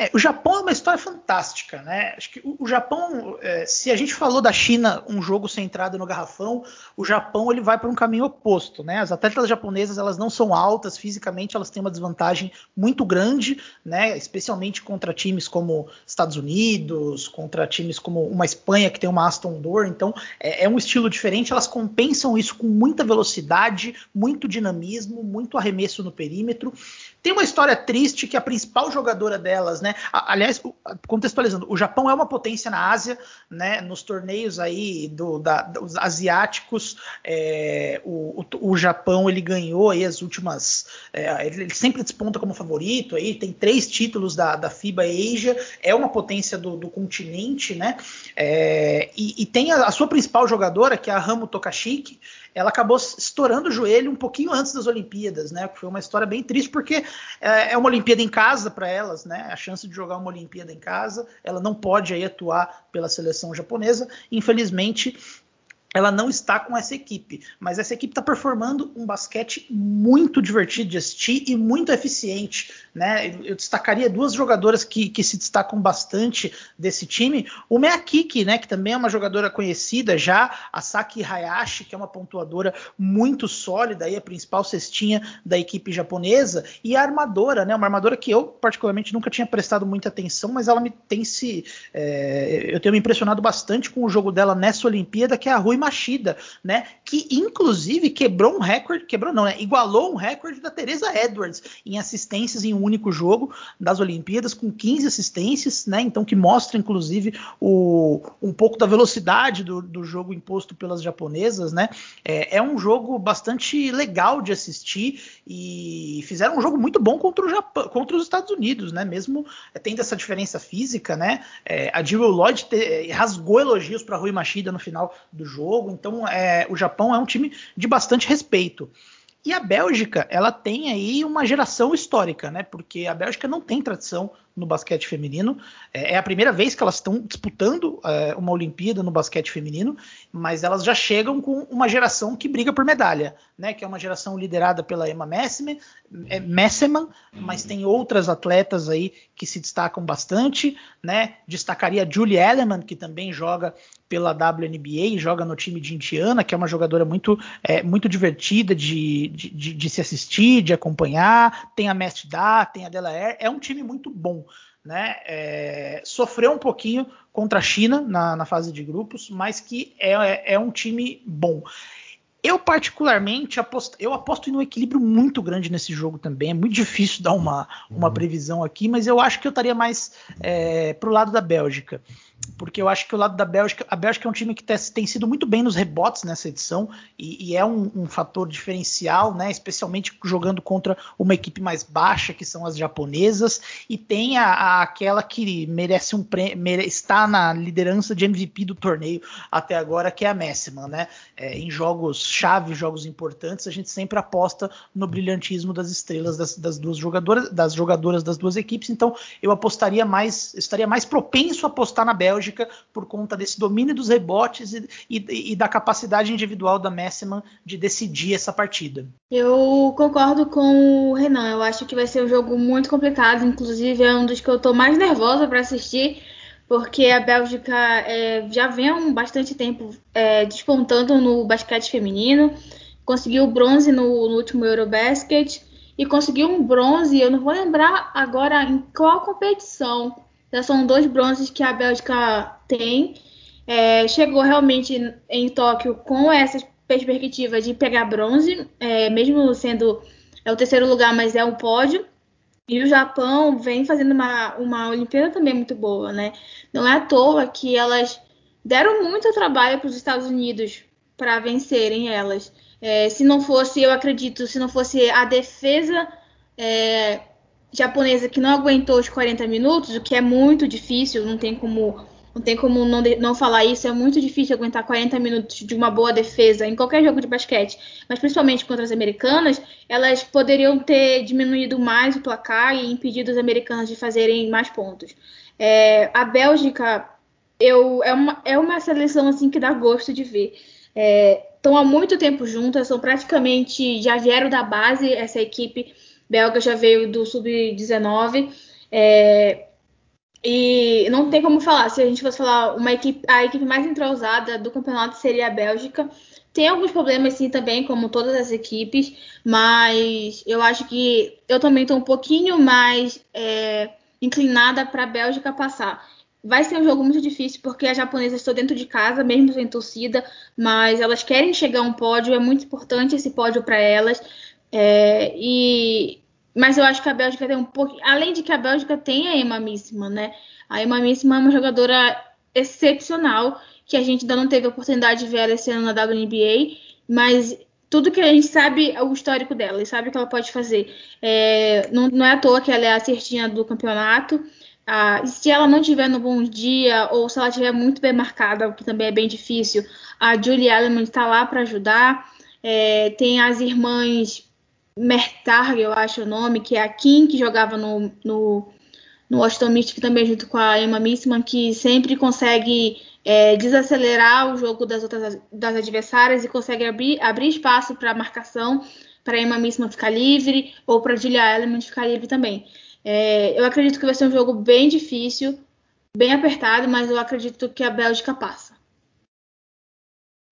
Speaker 3: É, o Japão é uma história fantástica, né? Acho que o, o Japão, é, se a gente falou da China, um jogo centrado no garrafão, o Japão ele vai para um caminho oposto, né? As atletas japonesas elas não são altas fisicamente, elas têm uma desvantagem muito grande, né? Especialmente contra times como Estados Unidos, contra times como uma Espanha que tem uma Aston Dor, então é, é um estilo diferente. Elas compensam isso com muita velocidade, muito dinamismo, muito arremesso no perímetro. Tem uma história triste que a principal jogadora delas, né? Aliás, contextualizando, o Japão é uma potência na Ásia, né? Nos torneios aí do, da, dos asiáticos, é, o, o, o, Japão ele ganhou aí as últimas. É, ele sempre desponta como favorito aí, tem três títulos da, da FIBA Asia, é uma potência do, do continente, né? É, e, e, tem a, a, sua principal jogadora, que é a Ramo Tokashiki, ela acabou estourando o joelho um pouquinho antes das Olimpíadas, né? Foi uma história bem triste, porque é, é uma Olimpíada em casa para elas, né? A chance de jogar uma Olimpíada em casa, ela não pode aí atuar pela seleção japonesa. Infelizmente, ela não está com essa equipe, mas essa equipe está performando um basquete muito divertido de assistir e muito eficiente. Né? Eu destacaria duas jogadoras que, que se destacam bastante desse time. Uma é a Kiki, né, que também é uma jogadora conhecida já, a Saki Hayashi, que é uma pontuadora muito sólida, aí, a principal cestinha da equipe japonesa, e a armadora, né, uma armadora que eu particularmente nunca tinha prestado muita atenção, mas ela me tem se. É, eu tenho me impressionado bastante com o jogo dela nessa Olimpíada, que é a Rui Machida, né? Que inclusive quebrou um recorde, quebrou não, né? Igualou um recorde da Teresa Edwards em assistências em um único jogo das Olimpíadas, com 15 assistências, né? Então que mostra inclusive o, um pouco da velocidade do, do jogo imposto pelas japonesas, né? É, é, um jogo bastante legal de assistir e fizeram um jogo muito bom contra o Japão, contra os Estados Unidos, né? Mesmo tendo essa diferença física, né? É, a Jill Lloyd te, rasgou elogios para Rui Machida no final do jogo jogo. Então, é, o Japão é um time de bastante respeito. E a Bélgica, ela tem aí uma geração histórica, né? Porque a Bélgica não tem tradição no basquete feminino. É, é a primeira vez que elas estão disputando é, uma Olimpíada no basquete feminino, mas elas já chegam com uma geração que briga por medalha, né? Que é uma geração liderada pela Emma Messeman, é, Messeman mas tem outras atletas aí que se destacam bastante, né? Destacaria a Julie Elleman, que também joga pela WNBA, joga no time de Indiana, que é uma jogadora muito, é, muito divertida de, de, de, de, se assistir, de acompanhar. Tem a Mestre Da, tem a Delaire, é um time muito bom né, é, sofreu um pouquinho contra a China na, na fase de grupos, mas que é, é, é um time bom. Eu, particularmente, aposto, eu aposto em um equilíbrio muito grande nesse jogo também. É muito difícil dar uma, uma uhum. previsão aqui, mas eu acho que eu estaria mais é, pro lado da Bélgica porque eu acho que o lado da Bélgica, a Bélgica é um time que tem sido muito bem nos rebotes nessa edição e, e é um, um, fator diferencial, né? Especialmente jogando contra uma equipe mais baixa, que são as japonesas, e tem a, a aquela que merece um mere, está na liderança de MVP do torneio até agora, que é a Messman, né? É, em jogos chave, jogos importantes, a gente sempre aposta no brilhantismo das estrelas das, das duas jogadoras, das jogadoras das duas equipes. Então, eu apostaria mais, estaria mais propenso a apostar na Bélgica por conta desse domínio dos rebotes e, e, e da capacidade individual da Messman de decidir essa partida.
Speaker 2: Eu concordo com o Renan. Eu acho que vai ser um jogo muito complicado. Inclusive, é um dos que eu estou mais nervosa para assistir porque a Bélgica é, já vem há bastante tempo é, despontando no basquete feminino, conseguiu bronze no, no, último Eurobasket e conseguiu um bronze, eu não vou lembrar agora em qual competição, já são dois bronzes que a Bélgica tem. É, chegou realmente em Tóquio com essa perspectiva de pegar bronze, é, mesmo sendo é o terceiro lugar, mas é um pódio. E o Japão vem fazendo uma, uma Olimpíada também muito boa, né? Não é à toa que elas deram muito trabalho para os Estados Unidos para vencerem elas. É, se não fosse, eu acredito, se não fosse a defesa é, japonesa que não aguentou os 40 minutos, o que é muito difícil, não tem como não tem como não, não falar isso, é muito difícil aguentar 40 minutos de uma boa defesa em qualquer jogo de basquete, mas principalmente contra as americanas, elas poderiam ter diminuído mais o placar e impedido as americanas de fazerem mais pontos. É, a Bélgica eu, é, uma, é uma seleção assim que dá gosto de ver. Estão é, há muito tempo juntas, são praticamente já vieram da base essa equipe belga já veio do sub-19. É, e não tem como falar. Se a gente fosse falar uma equipe, a equipe mais entrosada do campeonato seria a Bélgica. Tem alguns problemas sim também, como todas as equipes, mas eu acho que eu também estou um pouquinho mais é, inclinada para a Bélgica passar. Vai ser um jogo muito difícil porque as japonesas estão dentro de casa, mesmo sem torcida, mas elas querem chegar a um pódio, é muito importante esse pódio para elas. É, e, mas eu acho que a Bélgica tem um pouco. Além de que a Bélgica tem a Emma Missima, né? A Emma Missima é uma jogadora excepcional, que a gente ainda não teve a oportunidade de ver ela esse ano na WNBA, mas tudo que a gente sabe é o histórico dela, e sabe o que ela pode fazer. É, não, não, é à toa que ela é a certinha do campeonato. Ah, se ela não tiver no bom dia, ou se ela estiver muito bem marcada, o que também é bem difícil, a Julie Elleman está lá para ajudar. É, tem as irmãs Mertar, eu acho o nome, que é a Kim, que jogava no, no, no Washington Mystic também junto com a Emma Missman, que sempre consegue é, desacelerar o jogo das outras das adversárias e consegue abrir, abrir espaço para marcação, para Emma Missman ficar livre ou para Julia Element ficar livre também. É, eu acredito que vai ser um jogo bem difícil, bem apertado, mas eu acredito que a Bélgica passa.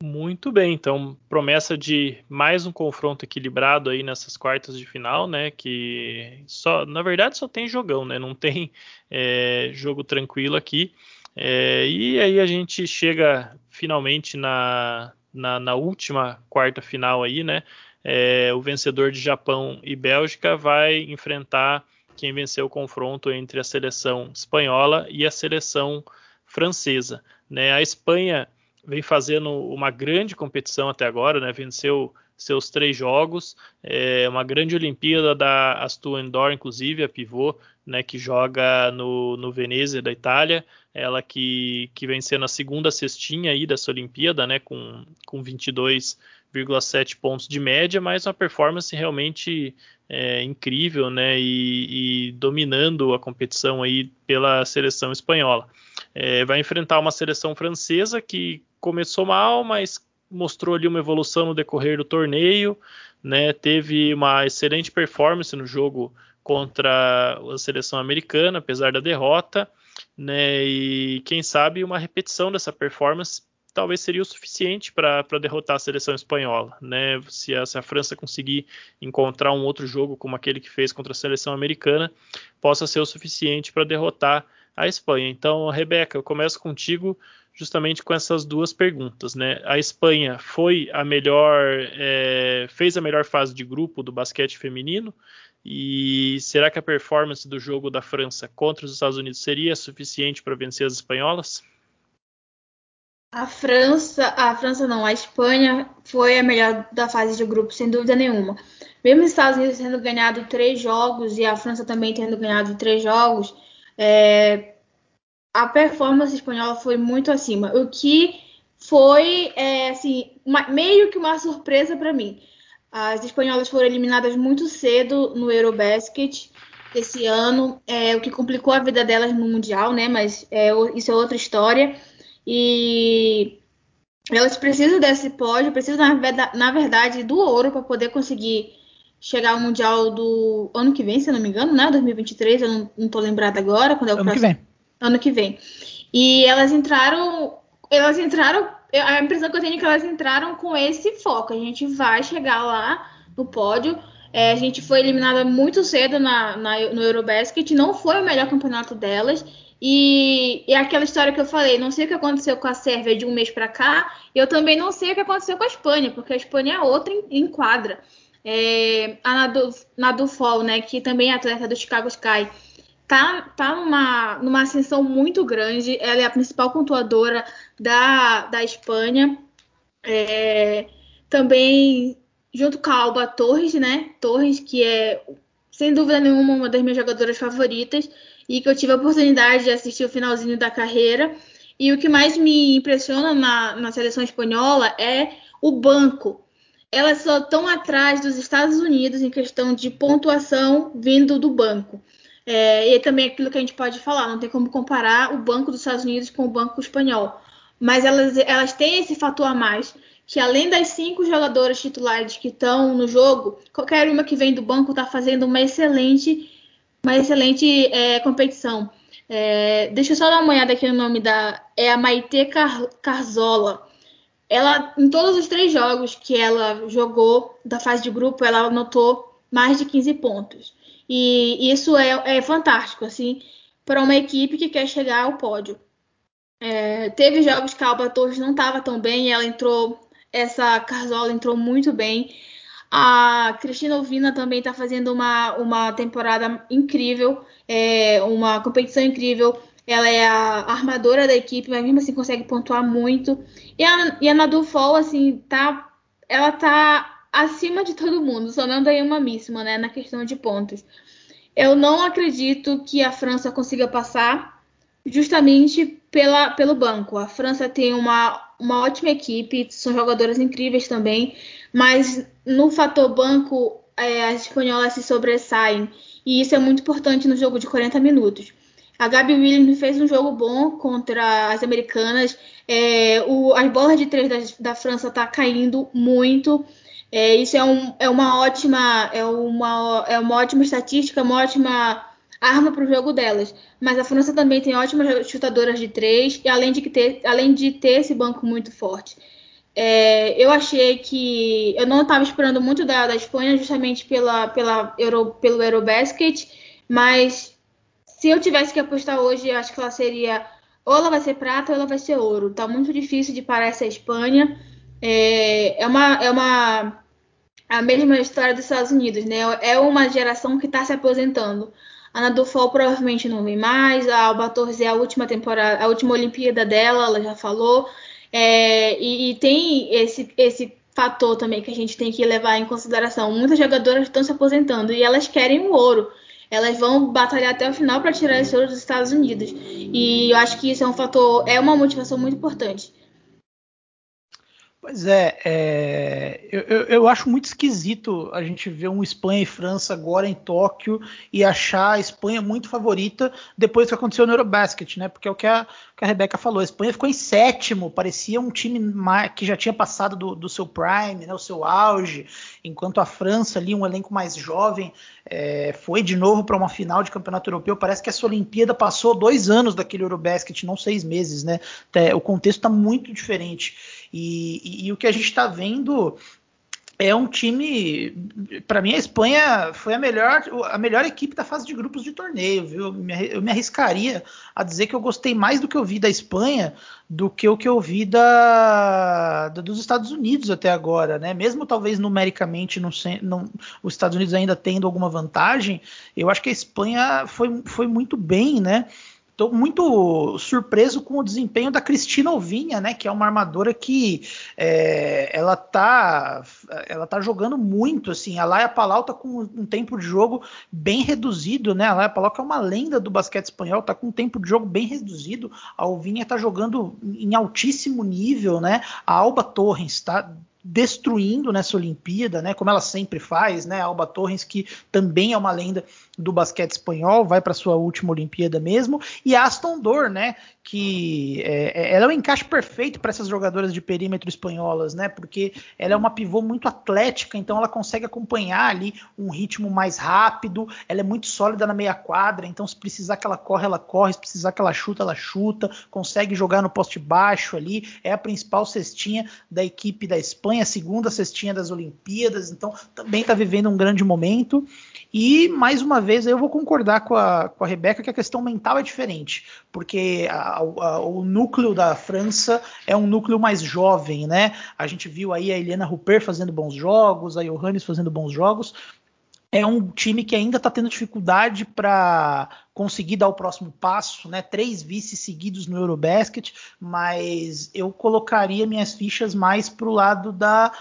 Speaker 1: Muito bem, então promessa de mais um confronto equilibrado aí nessas quartas de final, né? Que só, na verdade, só tem jogão, né? Não tem é, jogo tranquilo aqui. É, e aí a gente chega finalmente na, na, na última quarta final aí, né? É, o vencedor de Japão e Bélgica vai enfrentar quem venceu o confronto entre a seleção espanhola e a seleção francesa. Né? A Espanha vem fazendo uma grande competição até agora, né? Venceu seus três jogos, é uma grande Olimpíada da Astu Endor, inclusive a pivô, né? Que joga no, no Venezia da Itália, ela que, que vem sendo a segunda cestinha aí dessa Olimpíada, né? Com, com 22,7 pontos de média, mas uma performance realmente é, incrível, né? E, e, dominando a competição aí pela seleção espanhola. É, vai enfrentar uma seleção francesa que começou mal, mas mostrou ali uma evolução no decorrer do torneio, né? Teve uma excelente performance no jogo contra a seleção americana, apesar da derrota, né? E quem sabe uma repetição dessa performance talvez seria o suficiente para derrotar a seleção espanhola, né? Se a, se a, França conseguir encontrar um outro jogo como aquele que fez contra a seleção americana, possa ser o suficiente para derrotar a Espanha. Então, Rebeca, eu começo contigo justamente com essas duas perguntas, né? A Espanha foi a melhor, é, fez a melhor fase de grupo do basquete feminino e será que a performance do jogo da França contra os Estados Unidos seria suficiente para vencer as espanholas?
Speaker 2: A França, a França não, a Espanha foi a melhor da fase de grupo, sem dúvida nenhuma. Mesmo os Estados Unidos tendo ganhado três jogos e a França também tendo ganhado três jogos, é, a performance espanhola foi muito acima, o que foi é, assim uma, meio que uma surpresa para mim. As espanholas foram eliminadas muito cedo no Eurobasket esse ano, é, o que complicou a vida delas no mundial, né? Mas é, isso é outra história. E elas precisam desse pódio, precisam na, na verdade do ouro para poder conseguir chegar ao mundial do ano que vem, se eu não me engano, né? 2023, eu não, não tô lembrada agora, quando é o
Speaker 3: ano
Speaker 2: próximo.
Speaker 3: que vem
Speaker 2: ano que vem. E elas entraram, elas entraram, a impressão que eu tenho é que elas entraram com esse foco. A gente vai chegar lá no pódio. É, a gente foi eliminada muito cedo na, na, no Eurobasket, não foi o melhor campeonato delas. E, e aquela história que eu falei, não sei o que aconteceu com a Sérvia de um mês para cá, eu também não sei o que aconteceu com a Espanha, porque a Espanha é outra em, em quadra. É, a Nadu, Nadu Fall, né, que também é atleta do Chicago Sky, tá, tá numa, numa ascensão muito grande. Ela é a principal pontuadora da, da Espanha. É, também junto com a Alba Torres, né? Torres, que é sem dúvida nenhuma uma das minhas jogadoras favoritas e que eu tive a oportunidade de assistir o finalzinho da carreira. E o que mais me impressiona na, na seleção espanhola é o banco. Elas só estão atrás dos Estados Unidos em questão de pontuação vindo do banco. É, e também aquilo que a gente pode falar, não tem como comparar o Banco dos Estados Unidos com o Banco Espanhol. Mas elas, elas têm esse fator a mais, que além das cinco jogadoras titulares que estão no jogo, qualquer uma que vem do banco está fazendo uma excelente, uma excelente é, competição. É, deixa eu só dar uma olhada aqui no nome da. É a Maite Car Carzola. Ela, em todos os três jogos que ela jogou da fase de grupo, ela anotou mais de 15 pontos. E isso é, é fantástico, assim, para uma equipe que quer chegar ao pódio. É, teve jogos que a Alba Torres não estava tão bem, ela entrou, essa Carzola entrou muito bem. A Cristina Ovina também está fazendo uma, uma temporada incrível, é, uma competição incrível. Ela é a armadora da equipe, mas mesmo assim consegue pontuar muito. E a, e a Nadu Fall, assim, tá, ela tá acima de todo mundo, só não daí uma míssima, né, na questão de pontos. Eu não acredito que a França consiga passar justamente pela, pelo banco. A França tem uma, uma ótima equipe, são jogadoras incríveis também, mas no fator banco é, as espanholas se sobressaem. E isso é muito importante no jogo de 40 minutos. A Gabi Williams fez um jogo bom contra as americanas. É, o, as bolas de três da, da França tá caindo muito. É, isso é, um, é, uma ótima é uma, é uma ótima estatística, uma ótima arma para o jogo delas. Mas a França também tem ótimas chutadoras de três, e além de, ter, além de ter esse banco muito forte. É, eu achei que eu não estava esperando muito da, da Espanha, justamente pela, pela Euro, pelo Eurobasket, mas se eu tivesse que apostar hoje, acho que ela seria ou ela vai ser prata ou ela vai ser ouro. Tá muito difícil de parar essa Espanha. É, é uma, é uma a mesma história dos Estados Unidos, né? É uma geração que está se aposentando. Ana Dufal provavelmente não vem mais. A Alba Torres é a última temporada, a última Olimpíada dela, ela já falou. É, e, e, tem esse, esse fator também que a gente tem que levar em consideração. Muitas jogadoras estão se aposentando e elas querem o ouro. Elas vão batalhar até o final para tirar esse ouro dos Estados Unidos. E eu acho que isso é um fator, é uma motivação muito importante.
Speaker 3: Pois é, é eu, eu, eu, acho muito esquisito a gente ver um Espanha e França agora em Tóquio e achar a Espanha muito favorita depois que aconteceu no Eurobasket, né? Porque é o que a, que a Rebeca falou, a Espanha ficou em sétimo, parecia um time que já tinha passado do, do seu prime, né, o seu auge, enquanto a França ali, um elenco mais jovem, é, foi de novo para uma final de campeonato europeu. Parece que essa Olimpíada passou dois anos daquele Eurobasket, não seis meses, né? O contexto está muito diferente. E, e, e o que a gente está vendo é um time. Para mim, a Espanha foi a melhor, a melhor equipe da fase de grupos de torneio, viu? Eu me arriscaria a dizer que eu gostei mais do que eu vi da Espanha do que o que eu vi da, da dos Estados Unidos até agora, né? Mesmo talvez numericamente não, não, os Estados Unidos ainda tendo alguma vantagem, eu acho que a Espanha foi, foi muito bem, né? Estou muito surpreso com o desempenho da Cristina Ovinha, né? Que é uma armadora que é, ela tá ela tá jogando muito, assim. A Laia Palau tá com um tempo de jogo bem reduzido, né? A Laia Palau que é uma lenda do basquete espanhol, tá com um tempo de jogo bem reduzido. A Ovinha tá jogando em altíssimo nível, né? A Alba Torres tá destruindo nessa Olimpíada, né? Como ela sempre faz, né? A Alba Torres que também é uma lenda do basquete espanhol, vai para sua última Olimpíada mesmo, e Aston Dor, né, que é, é ela é um encaixe perfeito para essas jogadoras de perímetro espanholas, né, porque ela é uma pivô muito atlética, então ela consegue acompanhar ali um ritmo mais rápido, ela é muito sólida na meia quadra, então se precisar que ela corre, ela corre, se precisar que ela chuta, ela chuta, consegue jogar no poste baixo ali, é a principal cestinha da equipe da Espanha, a segunda cestinha das Olimpíadas, então também está vivendo um grande momento, e mais uma vez eu vou concordar com a, com a Rebeca que a questão mental é diferente, porque a, a, o núcleo da França é um núcleo mais jovem, né? A gente viu aí a Helena Rupert fazendo bons jogos, a Johannes fazendo bons jogos. É um time que ainda está tendo dificuldade para conseguir dar o próximo passo, né? Três vices seguidos no Eurobasket, mas eu colocaria minhas fichas mais para o lado da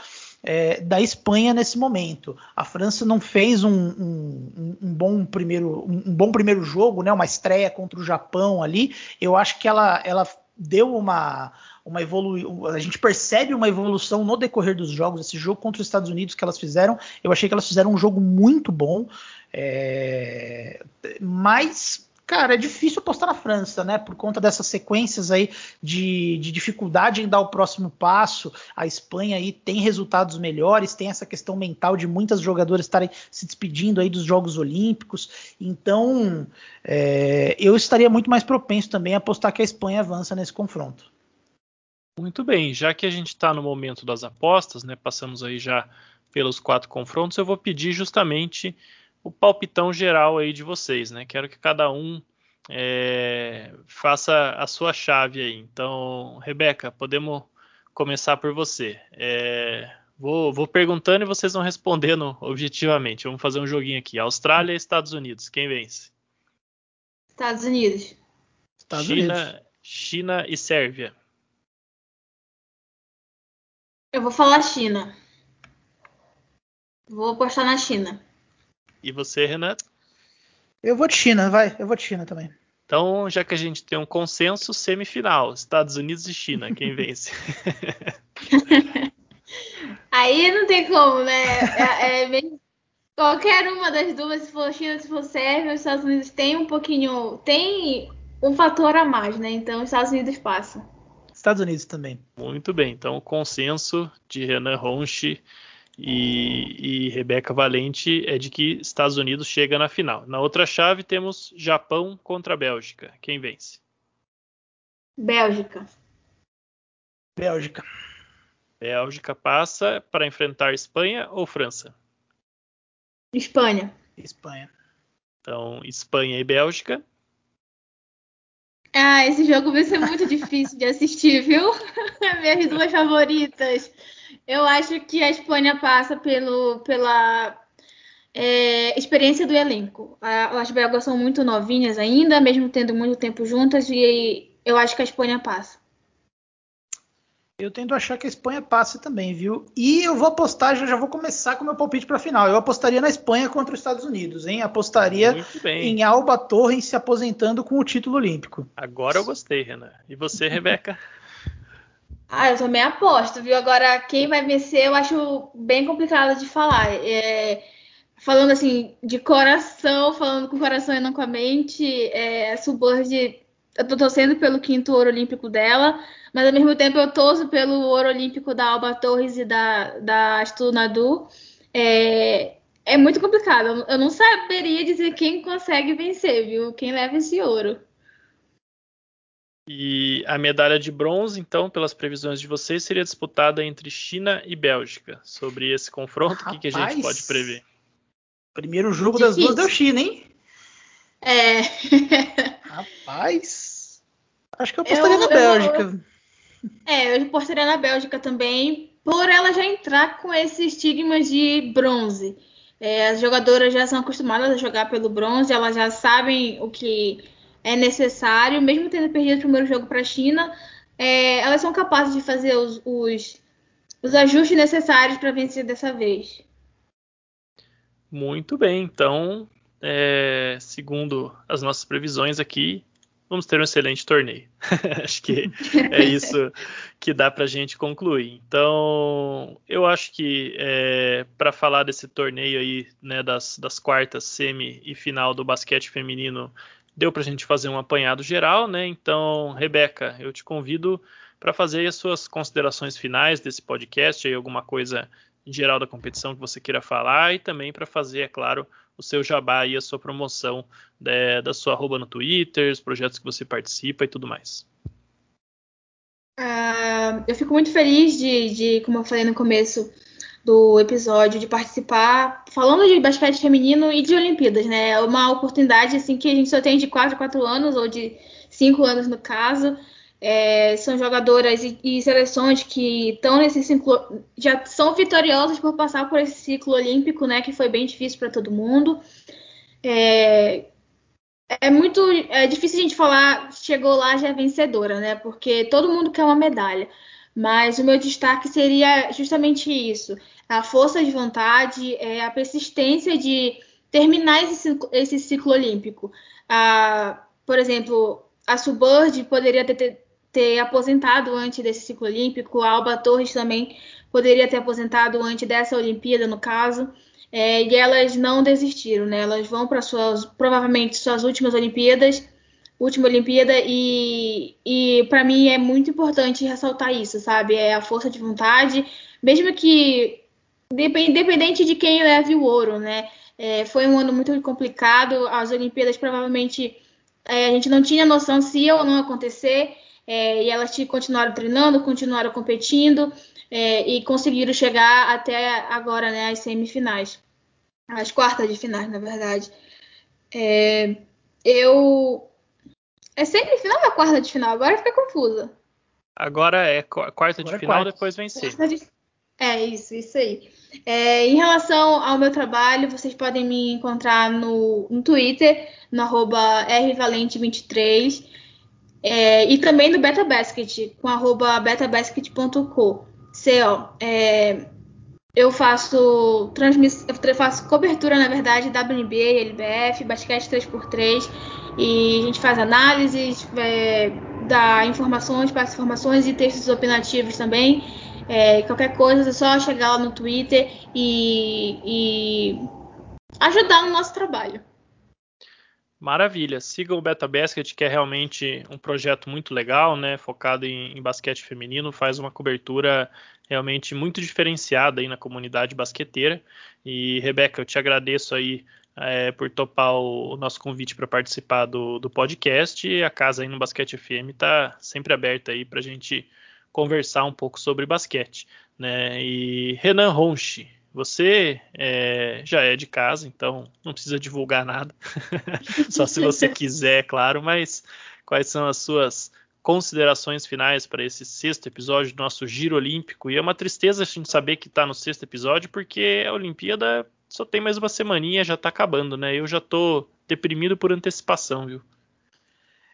Speaker 3: é, da Espanha nesse momento. A França não fez um, um, um bom, primeiro, um, bom primeiro jogo, né, uma estreia contra o Japão ali. Eu acho que ela, ela deu uma, uma evolução. A gente percebe uma evolução no decorrer dos jogos. Esse jogo contra os Estados Unidos que elas fizeram, eu achei que elas fizeram um jogo muito bom. É, mas Cara, é difícil apostar na França, né? Por conta dessas sequências aí de, de, dificuldade em dar o próximo passo. A Espanha aí tem resultados melhores, tem essa questão mental de muitas jogadoras estarem se despedindo aí dos Jogos Olímpicos. Então, é, eu estaria muito mais propenso também a apostar que a Espanha avança nesse confronto.
Speaker 1: Muito bem, já que a gente está no momento das apostas, né? Passamos aí já pelos quatro confrontos, eu vou pedir justamente o palpitão geral aí de vocês, né? Quero que cada um é, faça a sua chave aí. Então, Rebeca, podemos começar por você. É, vou, vou, perguntando e vocês vão respondendo objetivamente. Vamos fazer um joguinho aqui. Austrália e Estados Unidos, quem vence?
Speaker 2: Estados Unidos.
Speaker 1: Estados China, Unidos. China e Sérvia.
Speaker 2: Eu vou falar China. Vou apostar na China.
Speaker 1: E você, Renato?
Speaker 3: Eu vou de China, vai. Eu vou de China também.
Speaker 1: Então, já que a gente tem um consenso, semifinal, Estados Unidos e China, quem vence?
Speaker 2: Aí não tem como, né? É, é, bem, Qualquer uma das duas, se for China, se for Sérvia, os Estados Unidos tem um pouquinho. tem um fator a mais, né? Então os Estados Unidos passam.
Speaker 3: Estados Unidos também.
Speaker 1: Muito bem. Então, o consenso de Renan Ronchi e, e Rebeca Valente é de que Estados Unidos chega na final. Na outra chave temos Japão contra Bélgica. Quem vence?
Speaker 2: Bélgica.
Speaker 3: Bélgica.
Speaker 1: Bélgica passa para enfrentar Espanha ou França?
Speaker 2: Espanha.
Speaker 3: Espanha.
Speaker 1: Então, Espanha e Bélgica.
Speaker 2: Ah, esse jogo vai ser muito difícil de assistir, viu? Minhas duas favoritas. Eu acho que a Espanha passa pelo, pela é, experiência do elenco. As belgas são muito novinhas ainda, mesmo tendo muito tempo juntas, e eu acho que a Espanha passa.
Speaker 3: Eu tento achar que a Espanha passe também, viu? E eu vou apostar, já, já vou começar com o meu palpite para a final. Eu apostaria na Espanha contra os Estados Unidos, hein? Apostaria em Alba Torres se aposentando com o título olímpico.
Speaker 1: Agora eu gostei, Renan. E você, Rebeca?
Speaker 2: Ah, eu também aposto, viu? Agora, quem vai vencer eu acho bem complicado de falar. É, falando assim, de coração, falando com o coração e não com a mente, é, a Suburb, eu tô torcendo pelo quinto ouro olímpico dela mas ao mesmo tempo eu torço pelo ouro olímpico da Alba Torres e da, da Astunadu. É, é muito complicado. Eu não saberia dizer quem consegue vencer, viu? Quem leva esse ouro.
Speaker 1: E a medalha de bronze, então, pelas previsões de vocês, seria disputada entre China e Bélgica. Sobre esse confronto, o que, que, a gente pode prever?
Speaker 3: Primeiro jogo Difícil. das duas deu China, hein?
Speaker 2: É.
Speaker 3: Rapaz. Acho que eu apostaria eu, na Bélgica. Eu,
Speaker 2: é, eu postaria na Bélgica também, por ela já entrar com esse estigma de bronze. É, as jogadoras já são acostumadas a jogar pelo bronze, elas já sabem o que é necessário, mesmo tendo perdido o primeiro jogo para a China, é, elas são capazes de fazer os, os, os ajustes necessários para vencer dessa vez.
Speaker 1: Muito bem, então, é, segundo as nossas previsões aqui, vamos ter um excelente torneio. acho que é isso que dá para a gente concluir. Então, eu acho que é, para falar desse torneio aí, né, das, das quartas, semi e final do basquete feminino, deu para a gente fazer um apanhado geral, né? Então, Rebeca, eu te convido para fazer as suas considerações finais desse podcast, aí alguma coisa em geral da competição que você queira falar e também para fazer, é claro, o seu jabá e a sua promoção né, da sua arroba no Twitter, os projetos que você participa e tudo mais.
Speaker 2: Uh, eu fico muito feliz de, de, como eu falei no começo do episódio, de participar falando de basquete feminino e de Olimpíadas, né? É uma oportunidade assim que a gente só tem de 4 a 4 anos, ou de 5 anos no caso. É, são jogadoras e, e, seleções que estão nesse ciclo, já são vitoriosas por passar por esse ciclo olímpico, né, que foi bem difícil para todo mundo. É, é muito é difícil a gente falar chegou lá já é vencedora, né, porque todo mundo quer uma medalha. Mas o meu destaque seria justamente isso: a força de vontade, é, a persistência de terminar esse ciclo, esse ciclo olímpico. Ah, por exemplo, a Suburb poderia ter, ter aposentado antes desse ciclo olímpico, a Alba Torres também poderia ter aposentado antes dessa Olimpíada, no caso, é, e elas não desistiram, né? Elas vão para suas, provavelmente, suas últimas Olimpíadas, última Olimpíada, e, e para mim é muito importante ressaltar isso, sabe? É a força de vontade, mesmo que, independente de quem leve o ouro, né? É, foi um ano muito complicado, as Olimpíadas provavelmente é, a gente não tinha noção se ia ou não acontecer, é, e elas continuaram treinando, continuaram competindo é, e conseguiram chegar até agora, né, as semifinais, as quartas de finais, na verdade. É, eu é semifinal ou é quarta de final? Agora fica confusa.
Speaker 1: Agora é quarta de Agora é final, é depois vencer.
Speaker 2: É isso, isso aí. É, em relação ao meu trabalho, vocês podem me encontrar no, no Twitter, no arroba rvalente23. É, e também no BetaBasket, com arroba betabasket.co. É, eu faço transmiss... eu faço cobertura, na verdade, WNBA, LBF, basquete 3x3 e a gente faz análises, é, dá informações, passa informações e textos opinativos também. É, qualquer coisa é só chegar lá no Twitter e, e ajudar no nosso trabalho.
Speaker 1: Maravilha. Siga o Beta Basket, que é realmente um projeto muito legal, né? Focado em, em, basquete feminino, faz uma cobertura realmente muito diferenciada aí na comunidade basqueteira. E, Rebeca, eu te agradeço aí é, por topar o, nosso convite para participar do, do podcast. E a casa aí no Basquete FM está sempre aberta aí para a gente conversar um pouco sobre basquete. Né? E Renan Ronchi, você é, já é de casa, então não precisa divulgar nada. Só se você quiser, claro. Mas quais são as suas considerações finais para esse sexto episódio do nosso Giro Olímpico? E é uma tristeza a gente saber que está no sexto episódio, porque a Olimpíada só tem mais uma semaninha, já está acabando, né? Eu já estou deprimido por antecipação, viu?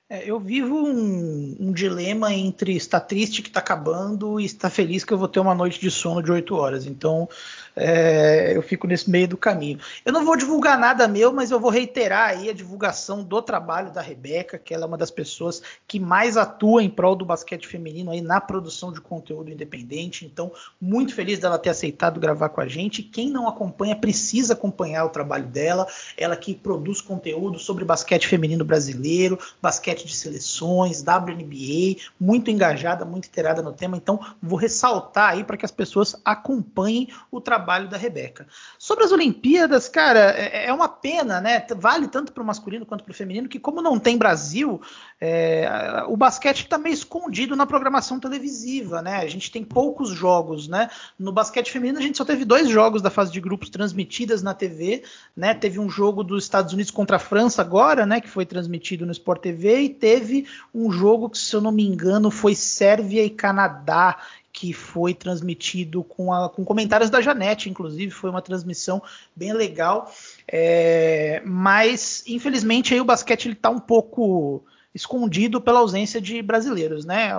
Speaker 3: É, eu vivo um, um, dilema entre estar triste que está acabando e estar feliz que eu vou ter uma noite de sono de 8 horas. Então, é, eu fico nesse meio do caminho. Eu não vou divulgar nada meu, mas eu vou reiterar aí a divulgação do trabalho da Rebeca, que ela é uma das pessoas que mais atua em prol do basquete feminino aí na produção de conteúdo independente. Então, muito feliz dela ter aceitado gravar com a gente. Quem não acompanha precisa acompanhar o trabalho dela. Ela que produz conteúdo sobre basquete feminino brasileiro, basquete de seleções, WNBA, muito engajada, muito inteirada no tema. Então, vou ressaltar aí para que as pessoas acompanhem o trabalho da Rebeca. Sobre as Olimpíadas, cara, é, é uma pena, né? Vale tanto para o masculino quanto para o feminino, que como não tem Brasil, é, o basquete está meio escondido na programação televisiva, né? A gente tem poucos jogos, né? No basquete feminino a gente só teve dois jogos da fase de grupos transmitidas na TV, né? Teve um jogo dos Estados Unidos contra a França agora, né? Que foi transmitido no Sport TV teve um jogo que, se eu não me engano, foi Sérvia e Canadá, que foi transmitido com, a, com comentários da Janete, inclusive, foi uma transmissão bem legal. É, mas, infelizmente, aí o basquete está um pouco escondido pela ausência de brasileiros, né?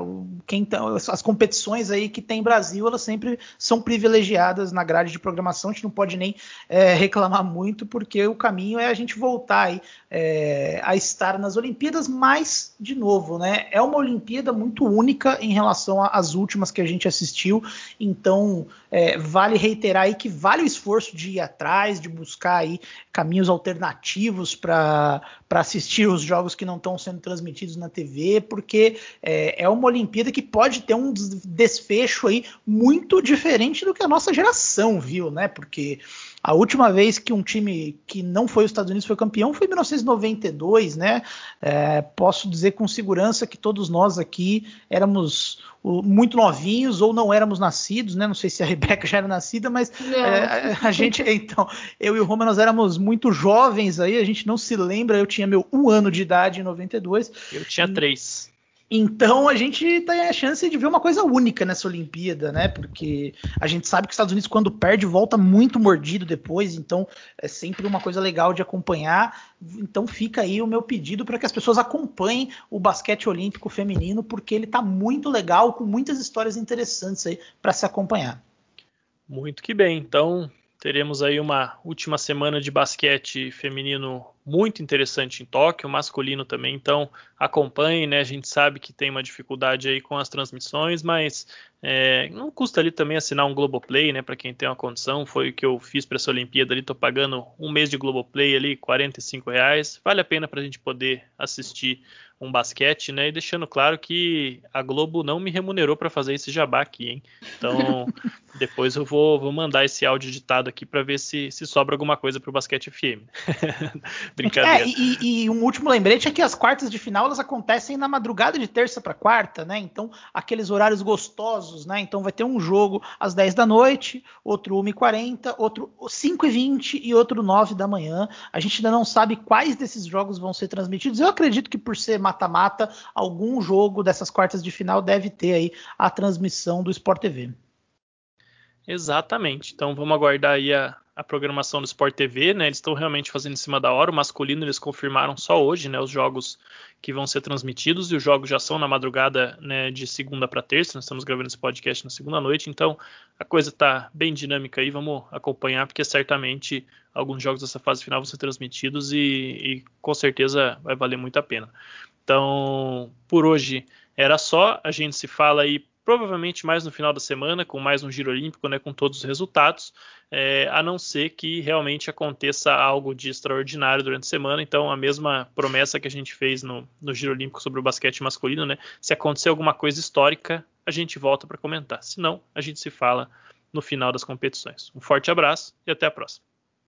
Speaker 3: Quem, tá, as competições aí que tem Brasil, elas sempre são privilegiadas na grade de programação. A gente não pode nem é, reclamar muito, porque o caminho é a gente voltar aí é, a estar nas Olimpíadas, mas de novo, né? É uma Olimpíada muito única em relação às últimas que a gente assistiu. Então é, vale reiterar aí que vale o esforço de ir atrás, de buscar aí caminhos alternativos para assistir os jogos que não estão sendo transmitidos transmitidos na TV, porque é, é uma Olimpíada que pode ter um desfecho aí muito diferente do que a nossa geração viu, né? Porque a última vez que um time que não foi os Estados Unidos foi campeão foi em 1992, né? É, posso dizer com segurança que todos nós aqui éramos muito novinhos ou não éramos nascidos, né? Não sei se a Rebeca já era nascida, mas é, a gente, então, eu e o Roma nós éramos muito jovens aí, a gente não se lembra. Eu tinha meu um ano de idade em 92.
Speaker 1: Eu tinha três.
Speaker 3: Então a gente tem a chance de ver uma coisa única nessa Olimpíada, né? Porque a gente sabe que os Estados Unidos, quando perde, volta muito mordido depois. Então é sempre uma coisa legal de acompanhar. Então fica aí o meu pedido para que as pessoas acompanhem o basquete olímpico feminino, porque ele está muito legal, com muitas histórias interessantes aí para se acompanhar.
Speaker 1: Muito que bem. Então teremos aí uma última semana de basquete feminino muito interessante em Tóquio, masculino também, então acompanhe, né? A gente sabe que tem uma dificuldade aí com as transmissões, mas é, não custa ali também assinar um Globoplay, né? Para quem tem uma condição, foi o que eu fiz para essa Olimpíada ali, tô pagando um mês de Globoplay ali, 45 reais, vale a pena para a gente poder assistir um basquete, né? E deixando claro que a Globo não me remunerou para fazer esse jabá aqui, hein? Então depois eu vou, vou mandar esse áudio editado aqui para ver se, se sobra alguma coisa para o basquete FM. Brincadeira.
Speaker 3: É, e, e, um último lembrete é que as quartas de final elas acontecem na madrugada de terça para quarta, né? Então, aqueles horários gostosos, né? Então vai ter um jogo às 10 da noite, outro 1h40, outro 5h20 e outro 9 da manhã. A gente ainda não sabe quais desses jogos vão ser transmitidos. Eu acredito que por ser mata-mata, algum jogo dessas quartas de final deve ter aí a transmissão do Sport TV.
Speaker 1: Exatamente. Então vamos aguardar aí a, a programação do Sport TV, né? Eles estão realmente fazendo em cima da hora. O masculino eles confirmaram só hoje, né? Os jogos que vão ser transmitidos e os jogos já são na madrugada, né? De segunda para terça. Nós estamos gravando esse podcast na segunda noite, então a coisa está bem dinâmica aí. Vamos acompanhar porque certamente alguns jogos dessa fase final vão ser transmitidos e, e com certeza vai valer muito a pena. Então, por hoje era só. A gente se fala aí provavelmente mais no final da semana, com mais um giro olímpico, né, com todos os resultados, é, a não ser que realmente aconteça algo de extraordinário durante a semana. Então, a mesma promessa que a gente fez no, no giro olímpico sobre o basquete masculino, né, se acontecer alguma coisa histórica, a gente volta para comentar. Se não, a gente se fala no final das competições. Um forte abraço e até a próxima.